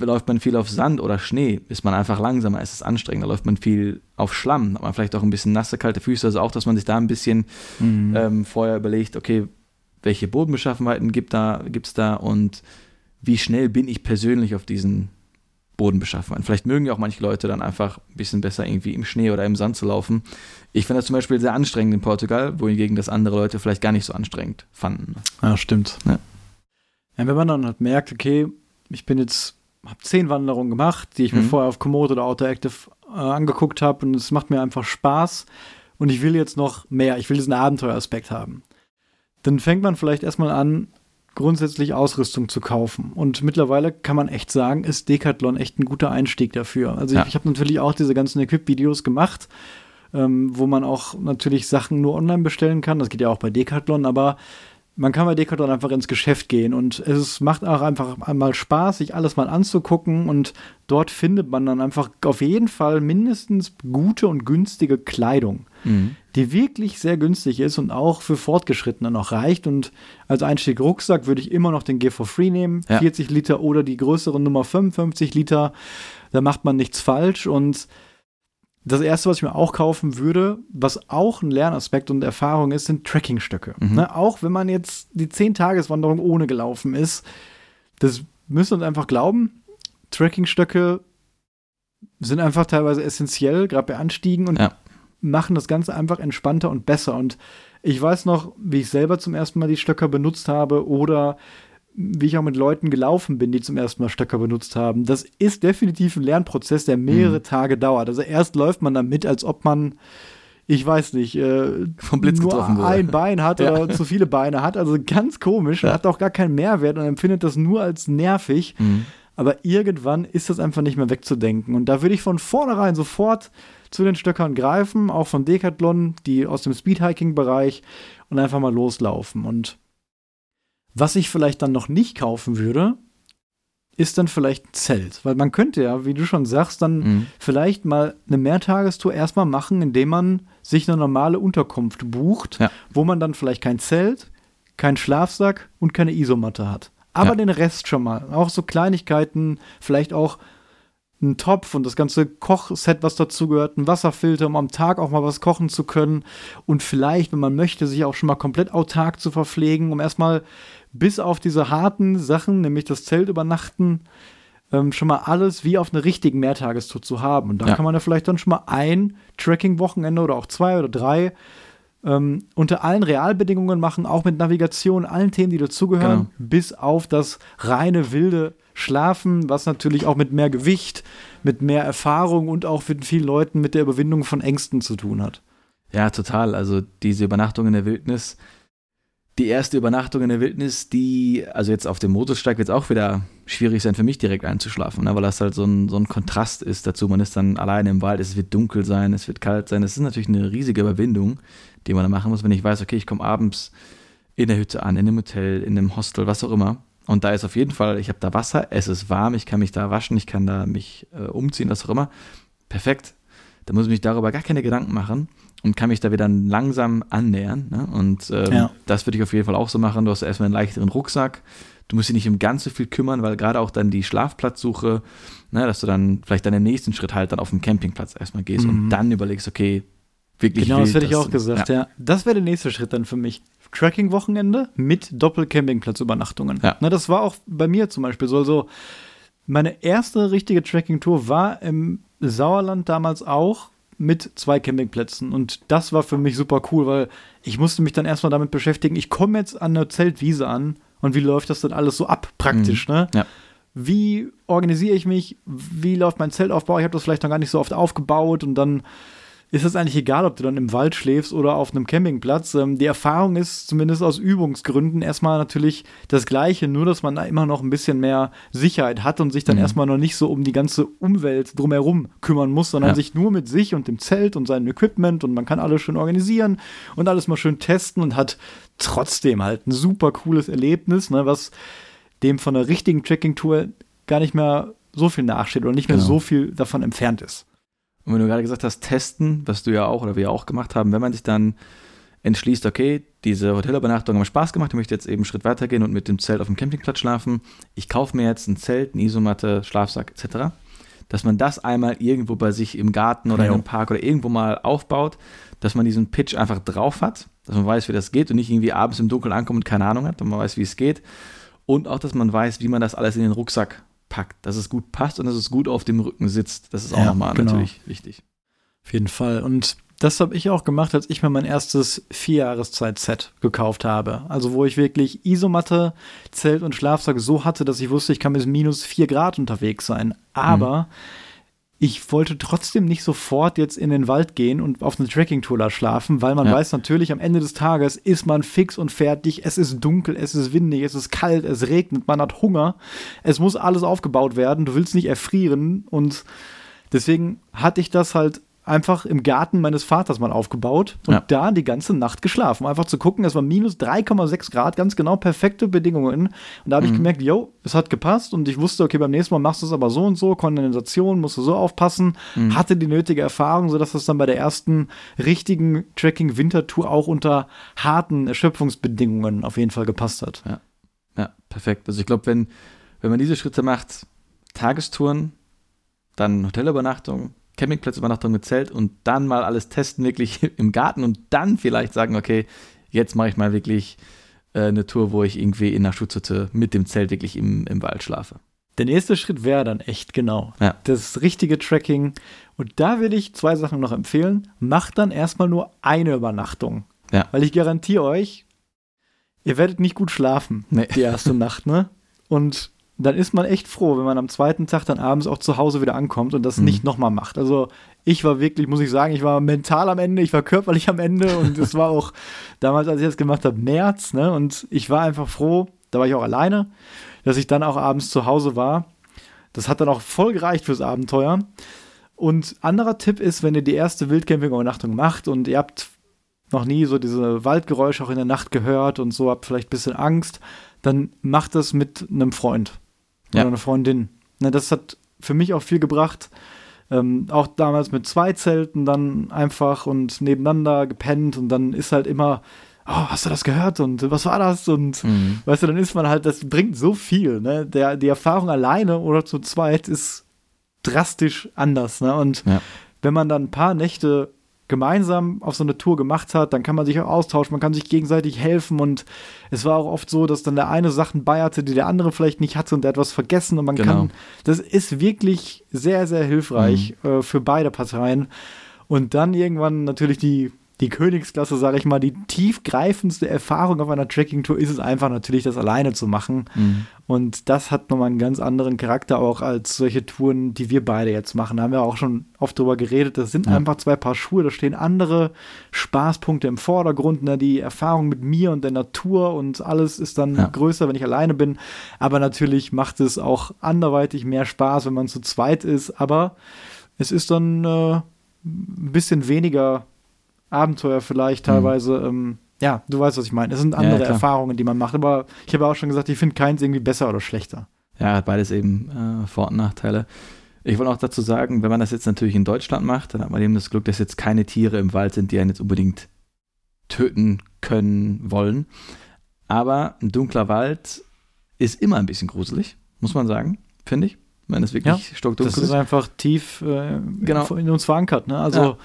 läuft man viel auf Sand oder Schnee, ist man einfach langsamer, ist es anstrengender. Läuft man viel auf Schlamm, hat man vielleicht auch ein bisschen nasse, kalte Füße. Also auch, dass man sich da ein bisschen mhm. ähm, vorher überlegt, okay, welche Bodenbeschaffenheiten gibt da, gibt's da und wie schnell bin ich persönlich auf diesen Bodenbeschaffenheiten. Vielleicht mögen ja auch manche Leute dann einfach ein bisschen besser irgendwie im Schnee oder im Sand zu laufen. Ich finde das zum Beispiel sehr anstrengend in Portugal, wohingegen das andere Leute vielleicht gar nicht so anstrengend fanden. Ja, stimmt. Ja. Ja, wenn man dann halt merkt, okay, ich bin jetzt habe zehn Wanderungen gemacht, die ich mhm. mir vorher auf Komoot oder Autoactive äh, angeguckt habe und es macht mir einfach Spaß und ich will jetzt noch mehr, ich will diesen Abenteueraspekt haben. Dann fängt man vielleicht erstmal an, grundsätzlich Ausrüstung zu kaufen. Und mittlerweile kann man echt sagen, ist Decathlon echt ein guter Einstieg dafür. Also ja. ich, ich habe natürlich auch diese ganzen Equip-Videos gemacht, ähm, wo man auch natürlich Sachen nur online bestellen kann. Das geht ja auch bei Decathlon, aber man kann bei Decathlon einfach ins Geschäft gehen und es macht auch einfach einmal Spaß, sich alles mal anzugucken und dort findet man dann einfach auf jeden Fall mindestens gute und günstige Kleidung, mhm. die wirklich sehr günstig ist und auch für Fortgeschrittene noch reicht und als Einstieg Rucksack würde ich immer noch den Gear for Free nehmen, ja. 40 Liter oder die größere Nummer 55 Liter, da macht man nichts falsch und das erste, was ich mir auch kaufen würde, was auch ein Lernaspekt und Erfahrung ist, sind Trekkingstöcke. Mhm. Ne? Auch wenn man jetzt die 10-Tages-Wanderung ohne gelaufen ist, das müssen wir uns einfach glauben. Trekkingstöcke sind einfach teilweise essentiell, gerade bei Anstiegen. Und ja. machen das Ganze einfach entspannter und besser. Und ich weiß noch, wie ich selber zum ersten Mal die Stöcker benutzt habe oder wie ich auch mit Leuten gelaufen bin, die zum ersten Mal Stöcker benutzt haben. Das ist definitiv ein Lernprozess, der mehrere mhm. Tage dauert. Also erst läuft man damit, als ob man ich weiß nicht, äh, vom Blitz nur getroffen wurde. ein Bein hat ja. oder zu viele Beine hat. Also ganz komisch, ja. hat auch gar keinen Mehrwert und empfindet das nur als nervig. Mhm. Aber irgendwann ist das einfach nicht mehr wegzudenken. Und da würde ich von vornherein sofort zu den Stöckern greifen, auch von Decathlon, die aus dem Speedhiking-Bereich und einfach mal loslaufen. Und was ich vielleicht dann noch nicht kaufen würde, ist dann vielleicht ein Zelt. Weil man könnte ja, wie du schon sagst, dann mhm. vielleicht mal eine Mehrtagestour erstmal machen, indem man sich eine normale Unterkunft bucht, ja. wo man dann vielleicht kein Zelt, keinen Schlafsack und keine Isomatte hat. Aber ja. den Rest schon mal. Auch so Kleinigkeiten, vielleicht auch ein Topf und das ganze Kochset, was dazu gehört, ein Wasserfilter, um am Tag auch mal was kochen zu können und vielleicht, wenn man möchte, sich auch schon mal komplett autark zu verpflegen, um erstmal bis auf diese harten Sachen, nämlich das Zelt übernachten, ähm, schon mal alles wie auf einer richtigen Mehrtagestour zu haben. Und da ja. kann man ja vielleicht dann schon mal ein Tracking-Wochenende oder auch zwei oder drei ähm, unter allen Realbedingungen machen, auch mit Navigation, allen Themen, die dazugehören, genau. bis auf das reine wilde Schlafen, was natürlich auch mit mehr Gewicht, mit mehr Erfahrung und auch mit vielen Leuten mit der Überwindung von Ängsten zu tun hat. Ja, total. Also diese Übernachtung in der Wildnis, die erste Übernachtung in der Wildnis, die, also jetzt auf dem Motorsteig wird es auch wieder schwierig sein für mich direkt einzuschlafen, ne, weil das halt so ein, so ein Kontrast ist dazu. Man ist dann alleine im Wald, es wird dunkel sein, es wird kalt sein. Es ist natürlich eine riesige Überwindung, die man da machen muss, wenn ich weiß, okay, ich komme abends in der Hütte an, in einem Hotel, in einem Hostel, was auch immer. Und da ist auf jeden Fall, ich habe da Wasser, es ist warm, ich kann mich da waschen, ich kann da mich äh, umziehen, was auch immer. Perfekt. Da muss ich mich darüber gar keine Gedanken machen und kann mich da wieder langsam annähern. Ne? Und ähm, ja. das würde ich auf jeden Fall auch so machen. Du hast erstmal einen leichteren Rucksack. Du musst dich nicht um ganz so viel kümmern, weil gerade auch dann die Schlafplatzsuche, ne, dass du dann vielleicht deinen nächsten Schritt halt dann auf dem Campingplatz erstmal gehst mhm. und dann überlegst, okay, wirklich. Genau, das hätte ich auch gesagt, ja. ja. Das wäre der nächste Schritt dann für mich. Tracking-Wochenende mit Doppel-Campingplatz-Übernachtungen. Ja. Ne, das war auch bei mir zum Beispiel so. Also meine erste richtige Tracking-Tour war im Sauerland damals auch mit zwei Campingplätzen. Und das war für mich super cool, weil ich musste mich dann erstmal damit beschäftigen, ich komme jetzt an der Zeltwiese an und wie läuft das dann alles so ab praktisch, mhm. ne? Ja. Wie organisiere ich mich? Wie läuft mein Zeltaufbau? Ich habe das vielleicht noch gar nicht so oft aufgebaut und dann ist es eigentlich egal, ob du dann im Wald schläfst oder auf einem Campingplatz. Ähm, die Erfahrung ist zumindest aus Übungsgründen erstmal natürlich das Gleiche, nur dass man da immer noch ein bisschen mehr Sicherheit hat und sich dann mhm. erstmal noch nicht so um die ganze Umwelt drumherum kümmern muss, sondern ja. sich nur mit sich und dem Zelt und seinem Equipment und man kann alles schön organisieren und alles mal schön testen und hat trotzdem halt ein super cooles Erlebnis, ne, was dem von einer richtigen Tracking-Tour gar nicht mehr so viel nachsteht oder nicht mehr genau. so viel davon entfernt ist. Und wenn du gerade gesagt hast, testen, was du ja auch oder wir auch gemacht haben, wenn man sich dann entschließt, okay, diese Hotelübernachtung hat Spaß gemacht, ich möchte jetzt eben einen Schritt weitergehen und mit dem Zelt auf dem Campingplatz schlafen. Ich kaufe mir jetzt ein Zelt, eine Isomatte, Schlafsack etc. Dass man das einmal irgendwo bei sich im Garten oder ja. im Park oder irgendwo mal aufbaut, dass man diesen Pitch einfach drauf hat, dass man weiß, wie das geht und nicht irgendwie abends im Dunkeln ankommt und keine Ahnung hat, und man weiß, wie es geht. Und auch, dass man weiß, wie man das alles in den Rucksack packt, dass es gut passt und dass es gut auf dem Rücken sitzt. Das ist auch ja, nochmal genau. natürlich wichtig. Auf jeden Fall. Und das habe ich auch gemacht, als ich mir mein erstes Vierjahreszeit-Set gekauft habe. Also wo ich wirklich Isomatte, Zelt und Schlafsack so hatte, dass ich wusste, ich kann bis minus vier Grad unterwegs sein. Aber mhm ich wollte trotzdem nicht sofort jetzt in den Wald gehen und auf eine Trekking-Tour da schlafen, weil man ja. weiß natürlich, am Ende des Tages ist man fix und fertig. Es ist dunkel, es ist windig, es ist kalt, es regnet, man hat Hunger. Es muss alles aufgebaut werden. Du willst nicht erfrieren. Und deswegen hatte ich das halt einfach im Garten meines Vaters mal aufgebaut und ja. da die ganze Nacht geschlafen. Einfach zu gucken, es war minus 3,6 Grad, ganz genau perfekte Bedingungen. Und da habe mhm. ich gemerkt, yo, es hat gepasst und ich wusste, okay, beim nächsten Mal machst du es aber so und so, Kondensation, musst du so aufpassen, mhm. hatte die nötige Erfahrung, sodass das dann bei der ersten richtigen Tracking-Wintertour auch unter harten Erschöpfungsbedingungen auf jeden Fall gepasst hat. Ja, ja perfekt. Also ich glaube, wenn, wenn man diese Schritte macht, Tagestouren, dann Hotelübernachtung, Campingplatzübernachtung mit Zelt und dann mal alles testen, wirklich im Garten und dann vielleicht sagen, okay, jetzt mache ich mal wirklich äh, eine Tour, wo ich irgendwie in der Schutzhütte mit dem Zelt wirklich im, im Wald schlafe. Der nächste Schritt wäre dann echt genau Ja. das richtige Tracking. Und da will ich zwei Sachen noch empfehlen. Macht dann erstmal nur eine Übernachtung. Ja. Weil ich garantiere euch, ihr werdet nicht gut schlafen Nee. die erste Nacht, ne? Und dann ist man echt froh, wenn man am zweiten Tag dann abends auch zu Hause wieder ankommt und das Mhm. nicht nochmal macht. Also ich war wirklich, muss ich sagen, ich war mental am Ende, ich war körperlich am Ende und es war auch damals, als ich das gemacht habe, März, ne? Und ich war einfach froh, da war ich auch alleine, dass ich dann auch abends zu Hause war. Das hat dann auch voll gereicht fürs Abenteuer. Und anderer Tipp ist, wenn ihr die erste Wildcamping-Übernachtung macht und ihr habt noch nie so diese Waldgeräusche auch in der Nacht gehört und so, habt vielleicht ein bisschen Angst, dann macht das mit einem Freund Ja. oder einer Freundin. Ne, das hat für mich auch viel gebracht. Ähm, auch damals mit zwei Zelten dann einfach und nebeneinander gepennt und dann ist halt immer, oh, hast du das gehört und was war das? Und Mhm. weißt du, dann ist man halt, das bringt so viel. Ne? Der, die Erfahrung alleine oder zu zweit ist drastisch anders. Ne? Und Ja. wenn man dann ein paar Nächte gemeinsam auf so eine Tour gemacht hat, dann kann man sich auch austauschen, man kann sich gegenseitig helfen und es war auch oft so, dass dann der eine Sachen bei hatte, die der andere vielleicht nicht hatte und der hat was vergessen und man Genau. kann, das ist wirklich sehr, sehr hilfreich Mhm. äh, für beide Parteien und dann irgendwann natürlich die die Königsklasse, sage ich mal, die tiefgreifendste Erfahrung auf einer Trekking-Tour ist es einfach natürlich, das alleine zu machen. Mhm. Und das hat nochmal einen ganz anderen Charakter auch als solche Touren, die wir beide jetzt machen. Da haben wir auch schon oft drüber geredet. Das sind Ja. einfach zwei Paar Schuhe. Da stehen andere Spaßpunkte im Vordergrund. Ne? Die Erfahrung mit mir und der Natur und alles ist dann Ja. größer, wenn ich alleine bin. Aber natürlich macht es auch anderweitig mehr Spaß, wenn man zu zweit ist. Aber es ist dann äh, ein bisschen weniger Abenteuer vielleicht teilweise. Ähm, ja, du weißt, was ich meine. Es sind Mhm. Ja, andere klar. Erfahrungen, die man macht. Aber ich habe auch schon gesagt, ich finde keins irgendwie besser oder schlechter. Ja, beides eben äh, Vor- und Nachteile. Ich wollte auch dazu sagen, wenn man das jetzt natürlich in Deutschland macht, dann hat man eben das Glück, dass jetzt keine Tiere im Wald sind, die einen jetzt unbedingt töten können wollen. Aber ein dunkler Wald ist immer ein bisschen gruselig, muss man sagen, finde ich. Wenn es wirklich Das stockdunkel ist ist. einfach tief äh, Genau. in uns verankert. Ne? Also Ja.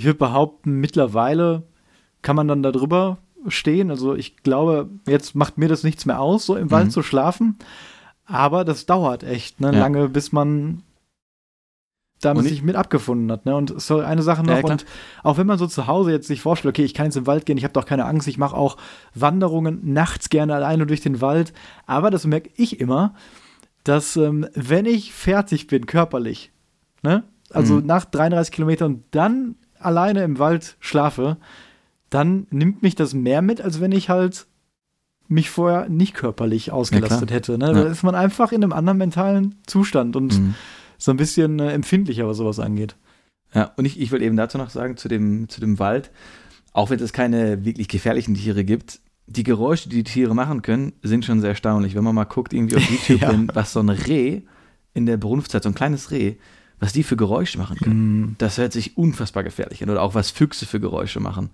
Ich würde behaupten, mittlerweile kann man dann da drüber stehen. Also ich glaube, jetzt macht mir das nichts mehr aus, so im Wald Mhm. zu schlafen. Aber das dauert echt ne? Ja. lange, bis man damit sich mit abgefunden hat. Ne? Und so eine Sache noch, Ja, und auch wenn man so zu Hause jetzt sich vorstellt, okay, ich kann jetzt im Wald gehen, ich habe doch keine Angst, ich mache auch Wanderungen nachts gerne alleine durch den Wald. Aber das merke ich immer, dass ähm, wenn ich fertig bin, körperlich, ne? also Mhm. nach 33 Kilometern dann alleine im Wald schlafe, dann nimmt mich das mehr mit, als wenn ich halt mich vorher nicht körperlich ausgelastet hätte. Ne? Da Ja. ist man einfach in einem anderen mentalen Zustand und Mhm. so ein bisschen äh, empfindlicher, was sowas angeht. Ja, und ich, ich will eben dazu noch sagen, zu dem, zu dem Wald, auch wenn es keine wirklich gefährlichen Tiere gibt, die Geräusche, die die Tiere machen können, sind schon sehr erstaunlich. Wenn man mal guckt, irgendwie auf YouTube, Ja. was so ein Reh in der Brunftzeit, so ein kleines Reh, was die für Geräusche machen können, Mhm. das hört sich unfassbar gefährlich an. Oder auch was Füchse für Geräusche machen.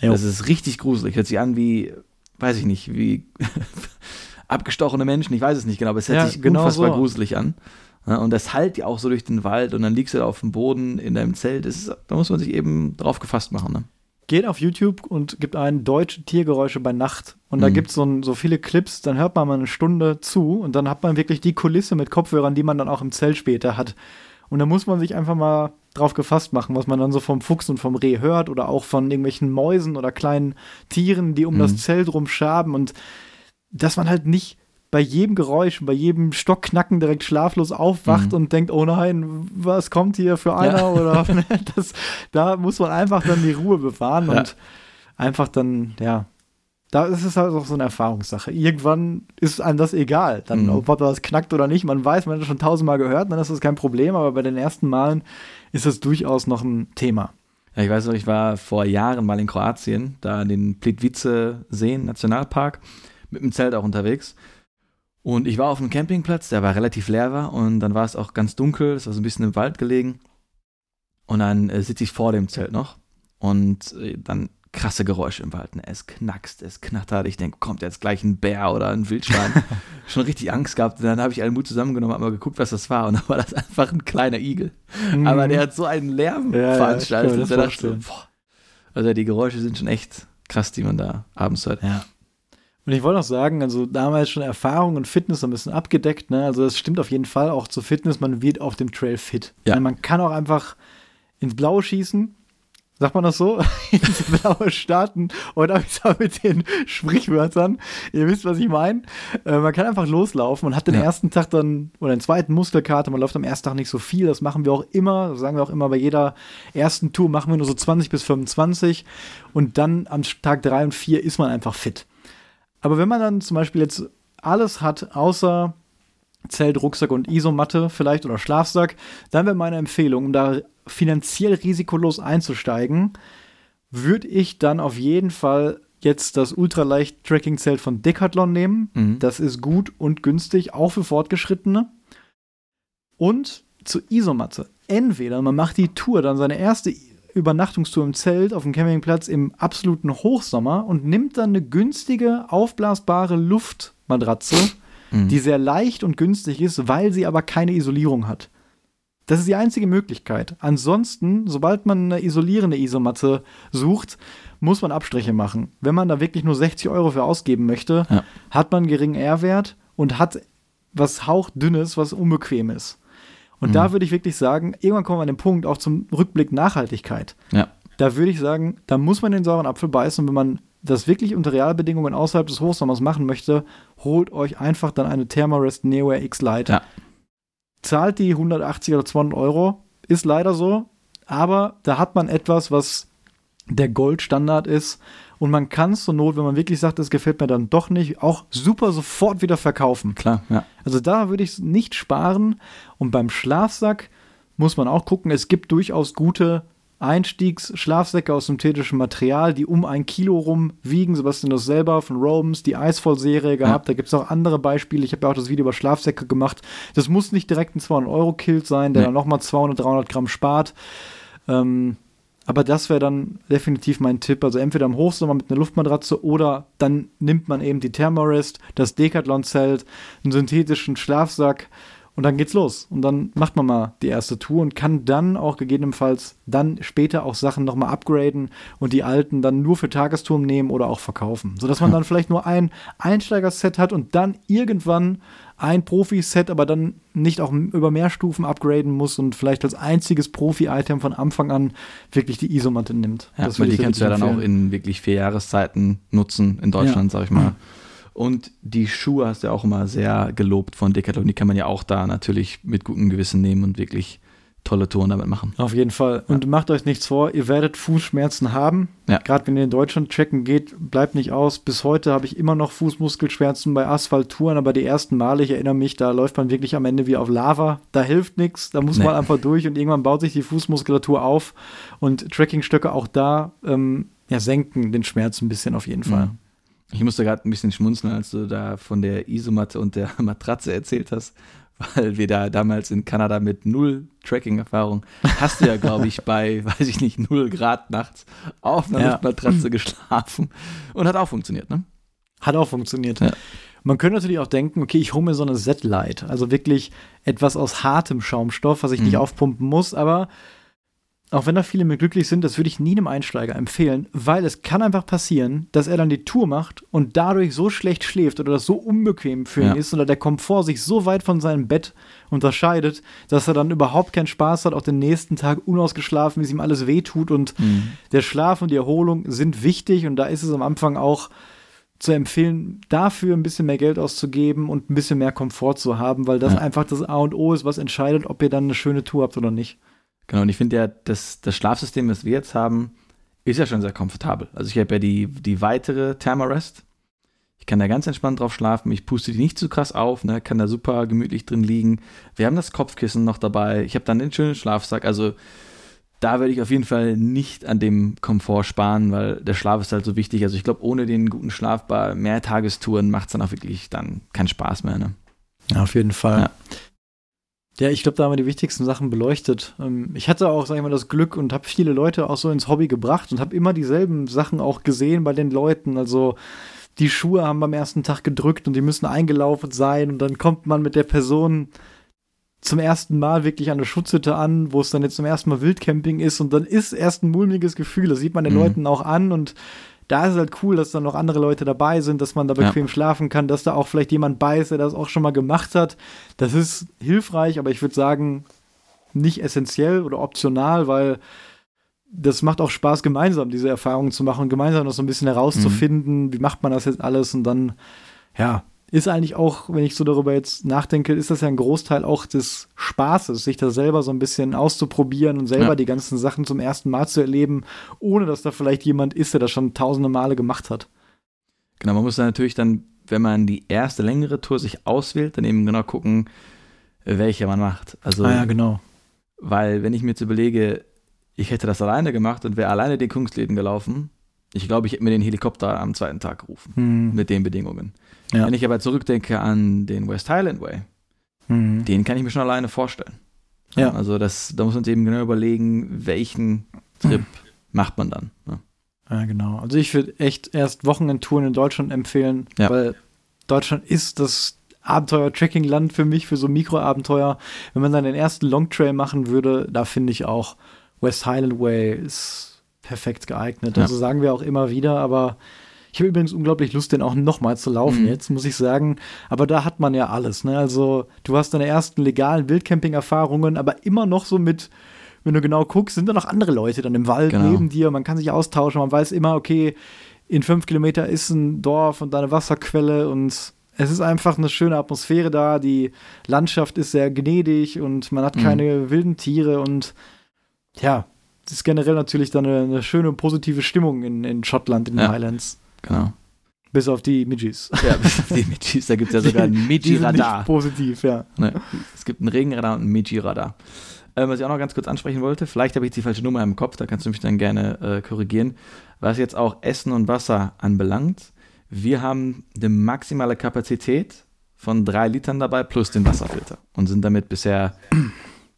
Jo. Das ist richtig gruselig. Hört sich an wie, weiß ich nicht, wie abgestochene Menschen. Ich weiß es nicht genau, aber es hört Ja, sich genau unfassbar so. gruselig an. Ja, und das halt ja auch so durch den Wald und dann liegst du da auf dem Boden in deinem Zelt. Ist, da muss man sich eben drauf gefasst machen. Ne? Geht auf YouTube und gibt ein deutsche Tiergeräusche bei Nacht. Und da Mhm. gibt es so, so viele Clips, dann hört man mal eine Stunde zu und dann hat man wirklich die Kulisse mit Kopfhörern, die man dann auch im Zelt später hat. Und da muss man sich einfach mal drauf gefasst machen, was man dann so vom Fuchs und vom Reh hört oder auch von irgendwelchen Mäusen oder kleinen Tieren, die um Mhm. das Zelt rumschaben und dass man halt nicht bei jedem Geräusch, bei jedem Stockknacken direkt schlaflos aufwacht Mhm. und denkt, oh nein, was kommt hier für einer? Ja. Oder das, da muss man einfach dann die Ruhe bewahren Ja. und einfach dann, ja, da ist es halt auch so eine Erfahrungssache. Irgendwann ist einem das egal, dann, Mhm. ob das knackt oder nicht. Man weiß, man hat das schon tausendmal gehört, dann ist das kein Problem, aber bei den ersten Malen ist das durchaus noch ein Thema. Ja, ich weiß noch, ich war vor Jahren mal in Kroatien, da in den Plitvice-Seen, Nationalpark, mit dem Zelt auch unterwegs. Und ich war auf einem Campingplatz, der war relativ leer war und dann war es auch ganz dunkel, es war so ein bisschen im Wald gelegen. Und dann äh, sitze ich vor dem Zelt noch und äh, dann krasse Geräusche im Wald. Ne? Es knackst, es knattert. Ich denke, kommt jetzt gleich ein Bär oder ein Wildschwein. Schon richtig Angst gehabt. Und dann habe ich allen Mut zusammengenommen, habe mal geguckt, was das war. Und dann war das einfach ein kleiner Igel. Aber der hat so einen Lärm Mhm. Ja, ja, veranstaltet. mir das da dachte boah. Also die Geräusche sind schon echt krass, die man da abends hört. Ja. Und ich wollte noch sagen, also damals schon Erfahrung und Fitness ein bisschen abgedeckt, ne? Also das stimmt auf jeden Fall auch zur Fitness, man wird auf dem Trail fit. Ja. Man kann auch einfach ins Blaue schießen. Sagt man das so? Blaue starten und habe ich da mit den Sprichwörtern. Ihr wisst, was ich meine. Äh, man kann einfach loslaufen und hat den Ja. ersten Tag dann oder den zweiten Muskelkater. Man läuft am ersten Tag nicht so viel. Das machen wir auch immer. Das sagen wir auch immer bei jeder ersten Tour machen wir nur so 20 bis 25. Und dann am Tag 3 und 4 ist man einfach fit. Aber wenn man dann zum Beispiel jetzt alles hat, außer Zelt, Rucksack und Isomatte vielleicht oder Schlafsack, dann wäre meine Empfehlung, um da finanziell risikolos einzusteigen, würde ich dann auf jeden Fall jetzt das ultraleicht Tracking-Zelt von Decathlon nehmen. Mhm. Das ist gut und günstig, auch für Fortgeschrittene. Und zur Isomatte. Entweder man macht die Tour, dann seine erste Übernachtungstour im Zelt auf dem Campingplatz im absoluten Hochsommer und nimmt dann eine günstige, aufblasbare Luftmatratze, Mhm. die sehr leicht und günstig ist, weil sie aber keine Isolierung hat. Das ist die einzige Möglichkeit. Ansonsten, sobald man eine isolierende Isomatte sucht, muss man Abstriche machen. Wenn man da wirklich nur 60 Euro für ausgeben möchte, Ja. hat man einen geringen R-Wert und hat was hauchdünnes, was unbequem ist. Und Mhm. da würde ich wirklich sagen, irgendwann kommen wir an den Punkt, auch zum Rückblick Nachhaltigkeit. Ja. Da würde ich sagen, da muss man den sauren Apfel beißen. Und wenn man das wirklich unter Realbedingungen außerhalb des Hochsommers machen möchte, holt euch einfach dann eine Thermarest Neo Air X Lite. Ja. Zahlt die 180 oder 200 Euro, ist leider so. Aber da hat man etwas, was der Goldstandard ist. Und man kann es zur Not, wenn man wirklich sagt, es gefällt mir dann doch nicht, auch super sofort wieder verkaufen. Klar, ja. Also da würde ich nicht sparen. Und beim Schlafsack muss man auch gucken, es gibt durchaus gute Einstiegsschlafsäcke aus synthetischen Material, die um ein Kilo rum wiegen. Sebastian das selber von Robens, die Eisvoll-Serie gehabt. Da gibt es auch andere Beispiele. Ich habe ja auch das Video über Schlafsäcke gemacht. Das muss nicht direkt ein 200-Euro-Kilt sein, der Nee. dann nochmal 200, 300 Gramm spart. Ähm, aber das wäre dann definitiv mein Tipp. Also entweder im Hochsommer mit einer Luftmatratze oder dann nimmt man eben die Thermarest, das Decathlon-Zelt, einen synthetischen Schlafsack und dann geht's los. Und dann macht man mal die erste Tour und kann dann auch gegebenenfalls dann später auch Sachen nochmal upgraden und die alten dann nur für Tagestouren nehmen oder auch verkaufen. Sodass man dann vielleicht nur ein Einsteigerset hat und dann irgendwann ein Profi-Set, aber dann nicht auch über mehr Stufen upgraden muss und vielleicht als einziges Profi-Item von Anfang an wirklich die Isomatte nimmt. Ja, Das weil die kannst du ja dann auch in wirklich vier Jahreszeiten nutzen in Deutschland, sag ich mal. Und die Schuhe hast du ja auch immer sehr gelobt von Decathlon. Die kann man ja auch da natürlich mit gutem Gewissen nehmen und wirklich tolle Touren damit machen. Auf jeden Fall. Und macht euch nichts vor, ihr werdet Fußschmerzen haben. Ja. Gerade wenn ihr in Deutschland checken geht, bleibt nicht aus. Bis heute habe ich immer noch Fußmuskelschmerzen bei Asphalttouren, aber die ersten Male, ich erinnere mich, da läuft man wirklich am Ende wie auf Lava. Da hilft nichts, da muss Nee. man einfach durch und irgendwann baut sich die Fußmuskulatur auf und Trekkingstöcke auch da ähm, ja, senken den Schmerz ein bisschen auf jeden Fall. Mhm. Ich musste gerade ein bisschen schmunzeln, als du da von der Isomatte und der Matratze erzählt hast, weil wir da damals in Kanada mit null Tracking-Erfahrung hast du ja, glaube ich, bei, weiß ich nicht, null Grad nachts auf einer Ja. Luftmatratze geschlafen und hat auch funktioniert, ne? Hat auch funktioniert. Ja. Man könnte natürlich auch denken, okay, ich hole mir so eine Z-Light, also wirklich etwas aus hartem Schaumstoff, was ich nicht Mhm. aufpumpen muss, aber auch wenn da viele mit glücklich sind, das würde ich nie einem Einsteiger empfehlen, weil es kann einfach passieren, dass er dann die Tour macht und dadurch so schlecht schläft oder das so unbequem für ihn Ja. ist oder der Komfort sich so weit von seinem Bett unterscheidet, dass er dann überhaupt keinen Spaß hat, auch den nächsten Tag unausgeschlafen, wie es ihm alles wehtut und der Schlaf und die Erholung sind wichtig und da ist es am Anfang auch zu empfehlen, dafür ein bisschen mehr Geld auszugeben und ein bisschen mehr Komfort zu haben, weil das Ja. einfach das A und O ist, was entscheidet, ob ihr dann eine schöne Tour habt oder nicht. Genau, und ich finde ja, das, das Schlafsystem, das wir jetzt haben, ist ja schon sehr komfortabel. Also ich habe ja die, die weitere Thermarest. Ich kann da ganz entspannt drauf schlafen. Ich puste die nicht zu krass auf, ne? kann da super gemütlich drin liegen. Wir haben das Kopfkissen noch dabei. Ich habe dann den schönen Schlafsack. Also da werde ich auf jeden Fall nicht an dem Komfort sparen, weil der Schlaf ist halt so wichtig. Also ich glaube, ohne den guten Schlaf bei Mehrtagestouren macht es dann auch wirklich dann keinen Spaß mehr. Ne? Ja, auf jeden Fall. Ja. Ja, ich glaube, da haben wir die wichtigsten Sachen beleuchtet. Ähm, Ich hatte auch, sag ich mal, das Glück und habe viele Leute auch so ins Hobby gebracht und habe immer dieselben Sachen auch gesehen bei den Leuten. Also die Schuhe haben beim ersten Tag gedrückt und die müssen eingelaufen sein und dann kommt man mit der Person zum ersten Mal wirklich an der Schutzhütte an, wo es dann jetzt zum ersten Mal Wildcamping ist und dann ist erst ein mulmiges Gefühl. Das sieht man den Mhm. Leuten auch an und da ist es halt cool, dass dann noch andere Leute dabei sind, dass man da bequem ja. schlafen kann, dass da auch vielleicht jemand bei ist, der das auch schon mal gemacht hat. Das ist hilfreich, aber ich würde sagen, nicht essentiell oder optional, weil das macht auch Spaß, gemeinsam diese Erfahrungen zu machen und gemeinsam noch so ein bisschen herauszufinden, mhm. wie macht man das jetzt alles und dann, ja, ist eigentlich auch, wenn ich so darüber jetzt nachdenke, ist das ja ein Großteil auch des Spaßes, sich da selber so ein bisschen auszuprobieren und selber ja. die ganzen Sachen zum ersten Mal zu erleben, ohne dass da vielleicht jemand ist, der das schon tausende Male gemacht hat. Genau, man muss dann natürlich dann, wenn man die erste längere Tour sich auswählt, dann eben genau gucken, welche man macht. Also, ah ja, genau. Weil, wenn ich mir jetzt überlege, ich hätte das alleine gemacht und wäre alleine den Kungsläden gelaufen, ich glaube, ich hätte mir den Helikopter am zweiten Tag gerufen. Hm. Mit den Bedingungen. Ja. Wenn ich aber zurückdenke an den West Highland Way, hm. den kann ich mir schon alleine vorstellen. Ja. Also das, da muss man uns eben genau überlegen, welchen Trip hm. macht man dann. Ja. ja, genau. Also ich würde echt erst Wochenendtouren in Deutschland empfehlen, ja. weil Deutschland ist das Abenteuer-Tracking-Land für mich, für so Mikroabenteuer. Wenn man dann den ersten Longtrail machen würde, da finde ich auch West Highland Way ist perfekt geeignet. Ja. Also sagen wir auch immer wieder, aber ich habe übrigens unglaublich Lust, den auch nochmal zu laufen mhm. jetzt, muss ich sagen. Aber da hat man ja alles. Ne? Also du hast deine ersten legalen Wildcamping-Erfahrungen, aber immer noch so mit, wenn du genau guckst, sind da noch andere Leute dann im Wald genau. neben dir. Man kann sich austauschen. Man weiß immer, okay, in fünf Kilometer ist ein Dorf und da eine Wasserquelle und es ist einfach eine schöne Atmosphäre da. Die Landschaft ist sehr gnädig und man hat mhm. keine wilden Tiere und ja, es ist generell natürlich dann eine, eine schöne positive Stimmung in, in Schottland, in den ja, Highlands. Genau. Bis auf die Midgis. Ja, bis auf die Midgis. Da gibt es ja sogar ein Midgi-Radar. Positiv, ja. Ne, es gibt ein Regenradar und ein Midgi-Radar. Ähm, was ich auch noch ganz kurz ansprechen wollte, vielleicht habe ich die falsche Nummer im Kopf, da kannst du mich dann gerne äh, korrigieren. Was jetzt auch Essen und Wasser anbelangt, wir haben eine maximale Kapazität von drei Litern dabei plus den Wasserfilter und sind damit bisher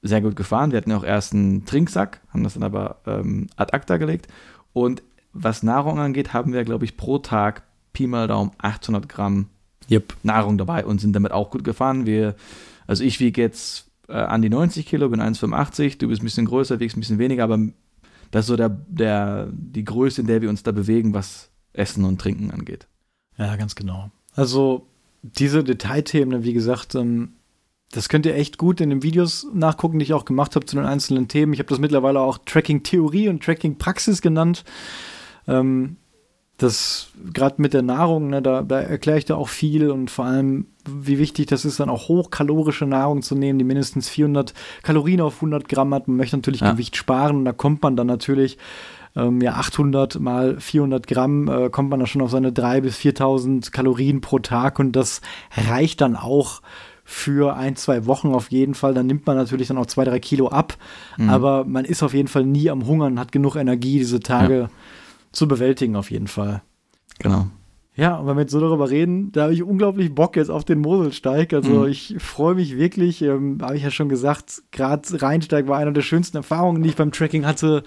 sehr gut gefahren. Wir hatten ja auch erst einen Trinksack, haben das dann aber ähm, ad acta gelegt. Und was Nahrung angeht, haben wir, glaube ich, pro Tag Pi mal Daumen 800 Gramm yep. Nahrung dabei und sind damit auch gut gefahren. Wir, also ich wiege jetzt äh, an die 90 Kilo, bin 1,85, du bist ein bisschen größer, wiegst ein bisschen weniger, aber das ist so der, der, die Größe, in der wir uns da bewegen, was Essen und Trinken angeht. Ja, ganz genau. Also diese Detailthemen, wie gesagt, ähm, das könnt ihr echt gut in den Videos nachgucken, die ich auch gemacht habe zu den einzelnen Themen. Ich habe das mittlerweile auch Tracking-Theorie und Tracking-Praxis genannt. Ähm, das gerade mit der Nahrung, ne, da, da erkläre ich da auch viel und vor allem, wie wichtig das ist, dann auch hochkalorische Nahrung zu nehmen, die mindestens 400 Kalorien auf 100 Gramm hat. Man möchte natürlich ja. Gewicht sparen und da kommt man dann natürlich ähm, ja 800 mal 400 Gramm äh, kommt man da schon auf seine 3.000 bis 4.000 Kalorien pro Tag und das reicht dann auch für ein, zwei Wochen auf jeden Fall. Dann nimmt man natürlich dann auch zwei, drei Kilo ab. Mhm. Aber man ist auf jeden Fall nie am Hungern, hat genug Energie, diese Tage ja. Zu bewältigen, auf jeden Fall. Genau. Ja, und wenn wir jetzt so darüber reden, da habe ich unglaublich Bock jetzt auf den Moselsteig. Also mhm. ich freue mich wirklich, ähm, habe ich ja schon gesagt, gerade Rheinsteig war einer der schönsten Erfahrungen, die ich beim Tracking hatte.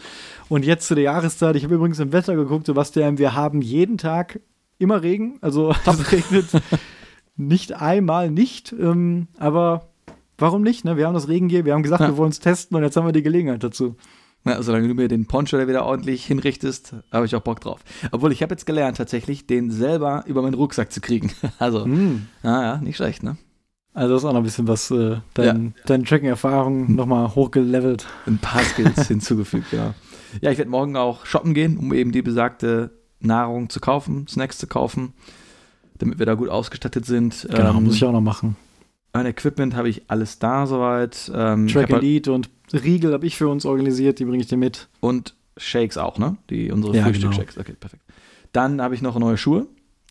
Und jetzt zu der Jahreszeit, ich habe übrigens im Wetter geguckt, Sebastian, wir haben jeden Tag immer Regen. Also es regnet nicht einmal nicht, ähm, aber warum nicht? Ne? Wir haben das Regengier, wir haben gesagt, ja. wir wollen es testen und jetzt haben wir die Gelegenheit dazu. Ja, solange du mir den Poncho da wieder ordentlich hinrichtest, habe ich auch Bock drauf. Obwohl, ich habe jetzt gelernt, tatsächlich, den selber über meinen Rucksack zu kriegen. Also, mm. ja, ja, nicht schlecht, ne? Also, das ist auch noch ein bisschen was, äh, dein, ja. deine Tracking-Erfahrung nochmal hochgelevelt. Ein paar Skills hinzugefügt, genau. Ja, ich werde morgen auch shoppen gehen, um eben die besagte Nahrung zu kaufen, Snacks zu kaufen damit wir da gut ausgestattet sind. Genau, ähm, muss ich auch noch machen. Mein Equipment habe ich alles da soweit. Ähm, Track and Eat und Riegel habe ich für uns organisiert, die bringe ich dir mit. Und Shakes auch, ne? Die unsere ja, Frühstück-Shakes. Genau. Okay, perfekt. Dann habe ich noch neue Schuhe.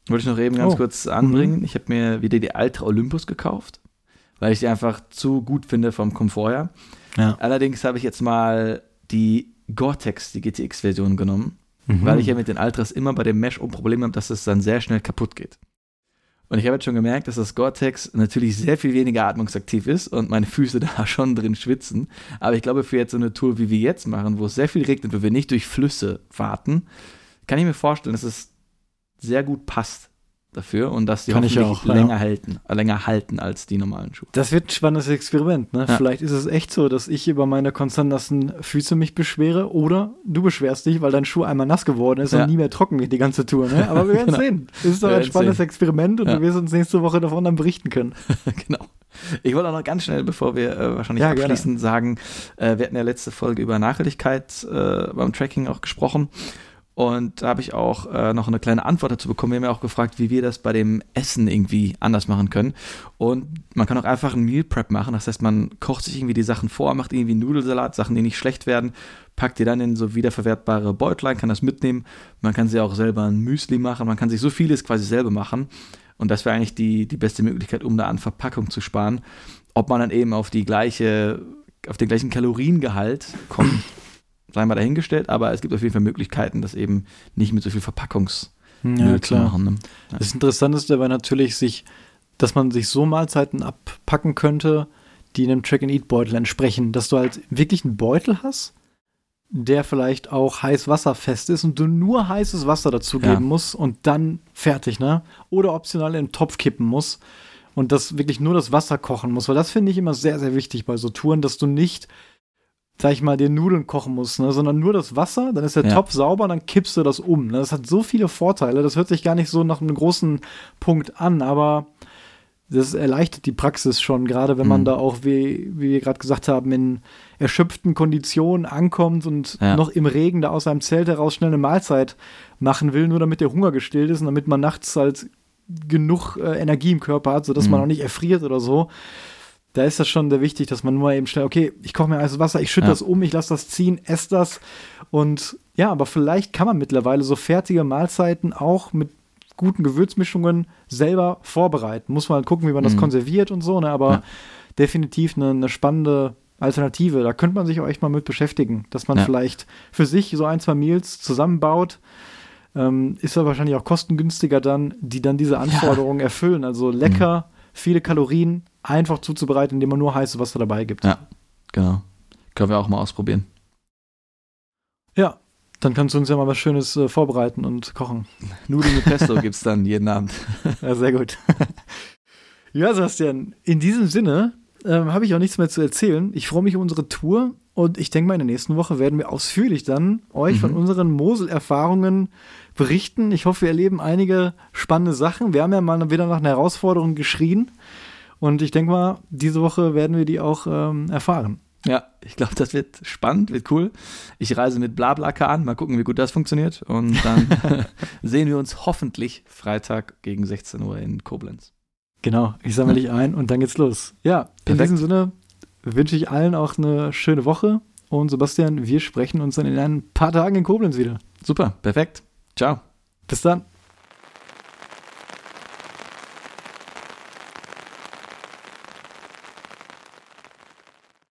Wollte ich noch eben ganz oh. kurz anbringen. Mhm. Ich habe mir wieder die Ultra Olympus gekauft, weil ich die einfach zu gut finde vom Komfort her. Ja. Allerdings habe ich jetzt mal die Gore-Tex, die GTX-Version genommen, mhm. weil ich ja mit den Ultras immer bei dem Mesh ein Problem habe, dass es dann sehr schnell kaputt geht. Und ich habe jetzt schon gemerkt, dass das Gore-Tex natürlich sehr viel weniger atmungsaktiv ist und meine Füße da schon drin schwitzen. Aber ich glaube, für jetzt so eine Tour, wie wir jetzt machen, wo es sehr viel regnet, wo wir nicht durch Flüsse warten, kann ich mir vorstellen, dass es sehr gut passt. Dafür und dass die Kann ich hoffentlich auch, ja. länger, halten, äh, länger halten als die normalen Schuhe. Das wird ein spannendes Experiment. Ne? Ja. Vielleicht ist es echt so, dass ich über meine konstant nassen Füße mich beschwere oder du beschwerst dich, weil dein Schuh einmal nass geworden ist Ja. und nie mehr trocken wird die ganze Tour. Ne? Aber wir werden Genau. sehen. Es ist doch ein spannendes sehen. Experiment und Ja. du wirst uns nächste Woche davon dann berichten können. genau. Ich wollte auch noch ganz schnell, bevor wir äh, wahrscheinlich Ja, gerne. abschließen, sagen, äh, wir hatten ja letzte Folge über Nachhaltigkeit äh, beim Tracking auch gesprochen. Und da habe ich auch äh, noch eine kleine Antwort dazu bekommen. Wir haben ja auch gefragt, wie wir das bei dem Essen irgendwie anders machen können. Und man kann auch einfach ein Meal Prep machen. Das heißt, man kocht sich irgendwie die Sachen vor, macht irgendwie Nudelsalat, Sachen, die nicht schlecht werden, packt die dann in so wiederverwertbare Beutlein, kann das mitnehmen. Man kann sich auch selber ein Müsli machen. Man kann sich so vieles quasi selber machen. Und das wäre eigentlich die, die beste Möglichkeit, um da an Verpackung zu sparen. Ob man dann eben auf die gleiche, auf den gleichen Kaloriengehalt kommt, sei mal dahingestellt, aber es gibt auf jeden Fall Möglichkeiten, das eben nicht mit so viel Verpackungsmüll zu machen. Ne? Das Interessante ist dabei natürlich, sich, dass man sich so Mahlzeiten abpacken könnte, die einem Track-and-Eat-Beutel entsprechen. Dass du halt wirklich einen Beutel hast, der vielleicht auch heiß wasserfest ist und du nur heißes Wasser dazugeben Ja. musst und dann fertig, ne? Oder optional in den Topf kippen musst und das wirklich nur das Wasser kochen muss. Weil das finde ich immer sehr, sehr wichtig bei so Touren, dass du nicht, sag ich mal, dir Nudeln kochen musst, ne? sondern nur das Wasser, dann ist der Ja. Topf sauber, dann kippst du das um. Ne? Das hat so viele Vorteile, das hört sich gar nicht so nach einem großen Punkt an, aber das erleichtert die Praxis schon, gerade wenn man Mhm. da auch, wie, wie wir gerade gesagt haben, in erschöpften Konditionen ankommt und Ja. noch im Regen da aus seinem Zelt heraus schnell eine Mahlzeit machen will, nur damit der Hunger gestillt ist und damit man nachts halt genug äh, Energie im Körper hat, sodass man Mhm. auch nicht erfriert oder so. Da ist das schon sehr wichtig, dass man nur eben schnell, okay, ich koche mir heißes Wasser, ich schütte Ja. das um, ich lasse das ziehen, esse das. Und ja, aber vielleicht kann man mittlerweile so fertige Mahlzeiten auch mit guten Gewürzmischungen selber vorbereiten. Muss man halt gucken, wie man das Mhm. konserviert und so, ne? aber Ja. definitiv eine, eine spannende Alternative. Da könnte man sich auch echt mal mit beschäftigen, dass man Ja. vielleicht für sich so ein, zwei Meals zusammenbaut. Ähm, ist ja wahrscheinlich auch kostengünstiger dann, die dann diese Anforderungen erfüllen. Also lecker, viele Kalorien, einfach zuzubereiten, indem man nur heißes Wasser dabei gibt. Ja. Genau. Können wir auch mal ausprobieren. Ja, dann kannst du uns ja mal was Schönes äh, vorbereiten und kochen. Nudeln mit Pesto gibt es dann jeden Abend. Ja, sehr gut. ja, Sebastian, in diesem Sinne ähm, habe ich auch nichts mehr zu erzählen. Ich freue mich um unsere Tour und ich denke mal, in der nächsten Woche werden wir ausführlich dann euch Mhm. von unseren Mosel-Erfahrungen berichten. Ich hoffe, wir erleben einige spannende Sachen. Wir haben ja mal wieder nach einer Herausforderung geschrien und ich denke mal, diese Woche werden wir die auch ähm, erfahren. Ja, ich glaube, das wird spannend, wird cool. Ich reise mit Blablacar an, mal gucken, wie gut das funktioniert. Und dann sehen wir uns hoffentlich Freitag gegen 16 Uhr in Koblenz. Genau, ich sammle dich ein und dann geht's los. Ja, in Perfekt. diesem Sinne wünsche ich allen auch eine schöne Woche und Sebastian, wir sprechen uns dann in ein paar Tagen in Koblenz wieder. Super, perfekt. Ciao. Bis dann.